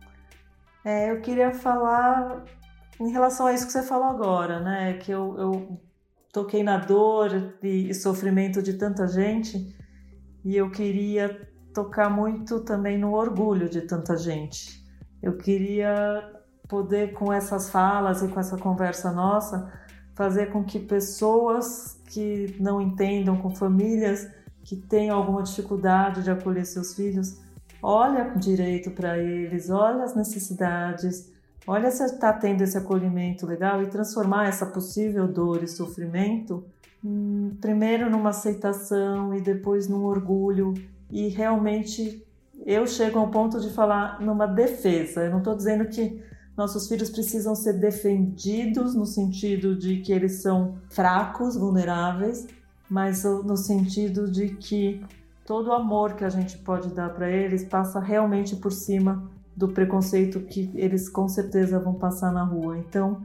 É, eu queria falar em relação a isso que você falou agora, né? Que eu, eu toquei na dor e, e sofrimento de tanta gente e eu queria tocar muito também no orgulho de tanta gente. Eu queria poder, com essas falas e com essa conversa nossa, fazer com que pessoas que não entendam, com famílias que tenham alguma dificuldade de acolher seus filhos, olha direito para eles, olha as necessidades, olha se está tendo esse acolhimento legal e transformar essa possível dor e sofrimento hum, primeiro numa aceitação e depois num orgulho e realmente eu chego ao ponto de falar numa defesa. Eu não estou dizendo que nossos filhos precisam ser defendidos no sentido de que eles são fracos, vulneráveis, mas no sentido de que todo o amor que a gente pode dar para eles passa realmente por cima do preconceito que eles com certeza vão passar na rua. Então,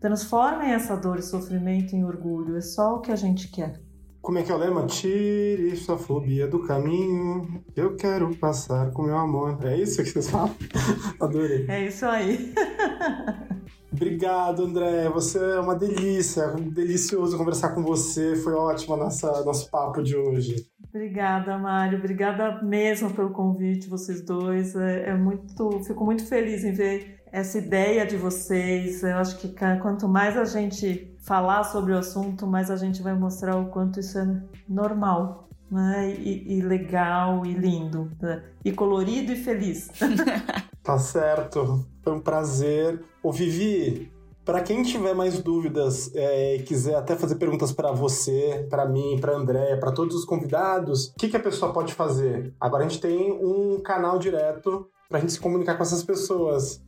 transformem essa dor e sofrimento em orgulho, é só o que a gente quer. Como é que é o lema? Tire sua fobia do caminho, eu quero passar com meu amor. É isso que vocês falam? Adorei. É isso aí. Obrigado, André. Você é uma delícia. Delicioso conversar com você. Foi ótimo nossa, nosso papo de hoje. Obrigada, Mário. Obrigada mesmo pelo convite, vocês dois. É, é, muito, fico muito feliz em ver essa ideia de vocês. Eu acho que quanto mais a gente falar sobre o assunto, mais a gente vai mostrar o quanto isso é normal, né? E, e legal e lindo, né? e colorido e feliz. tá certo. Foi um prazer. Ô, Vivi, para quem tiver mais dúvidas é, e quiser até fazer perguntas para você, para mim, para André, para todos os convidados, o que, que a pessoa pode fazer? Agora a gente tem um canal direto para a gente se comunicar com essas pessoas.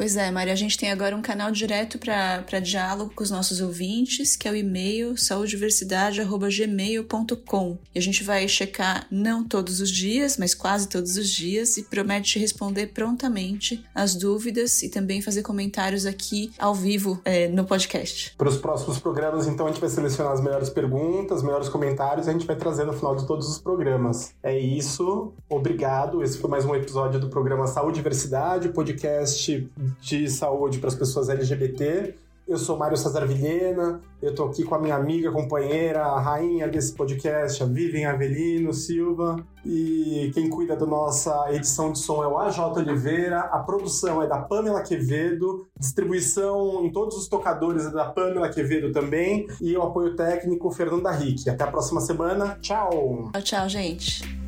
Pois é, Maria, a gente tem agora um canal direto para diálogo com os nossos ouvintes, que é o e-mail saudiversidade.gmail.com. E a gente vai checar não todos os dias, mas quase todos os dias, e promete responder prontamente as dúvidas e também fazer comentários aqui ao vivo é, no podcast. Para os próximos programas, então, a gente vai selecionar as melhores perguntas, melhores comentários e a gente vai trazer no final de todos os programas. É isso, obrigado. Esse foi mais um episódio do programa Saúde e Diversidade, podcast de saúde para as pessoas LGBT. Eu sou Mário Cesar Vilhena, eu tô aqui com a minha amiga, companheira, a rainha desse podcast, a Vivian Avelino Silva. E quem cuida da nossa edição de som é o AJ Oliveira, a produção é da Pamela Quevedo, distribuição em todos os tocadores é da Pamela Quevedo também, e o apoio técnico Fernanda Rick. Até a próxima semana. Tchau! Tchau, tchau, gente.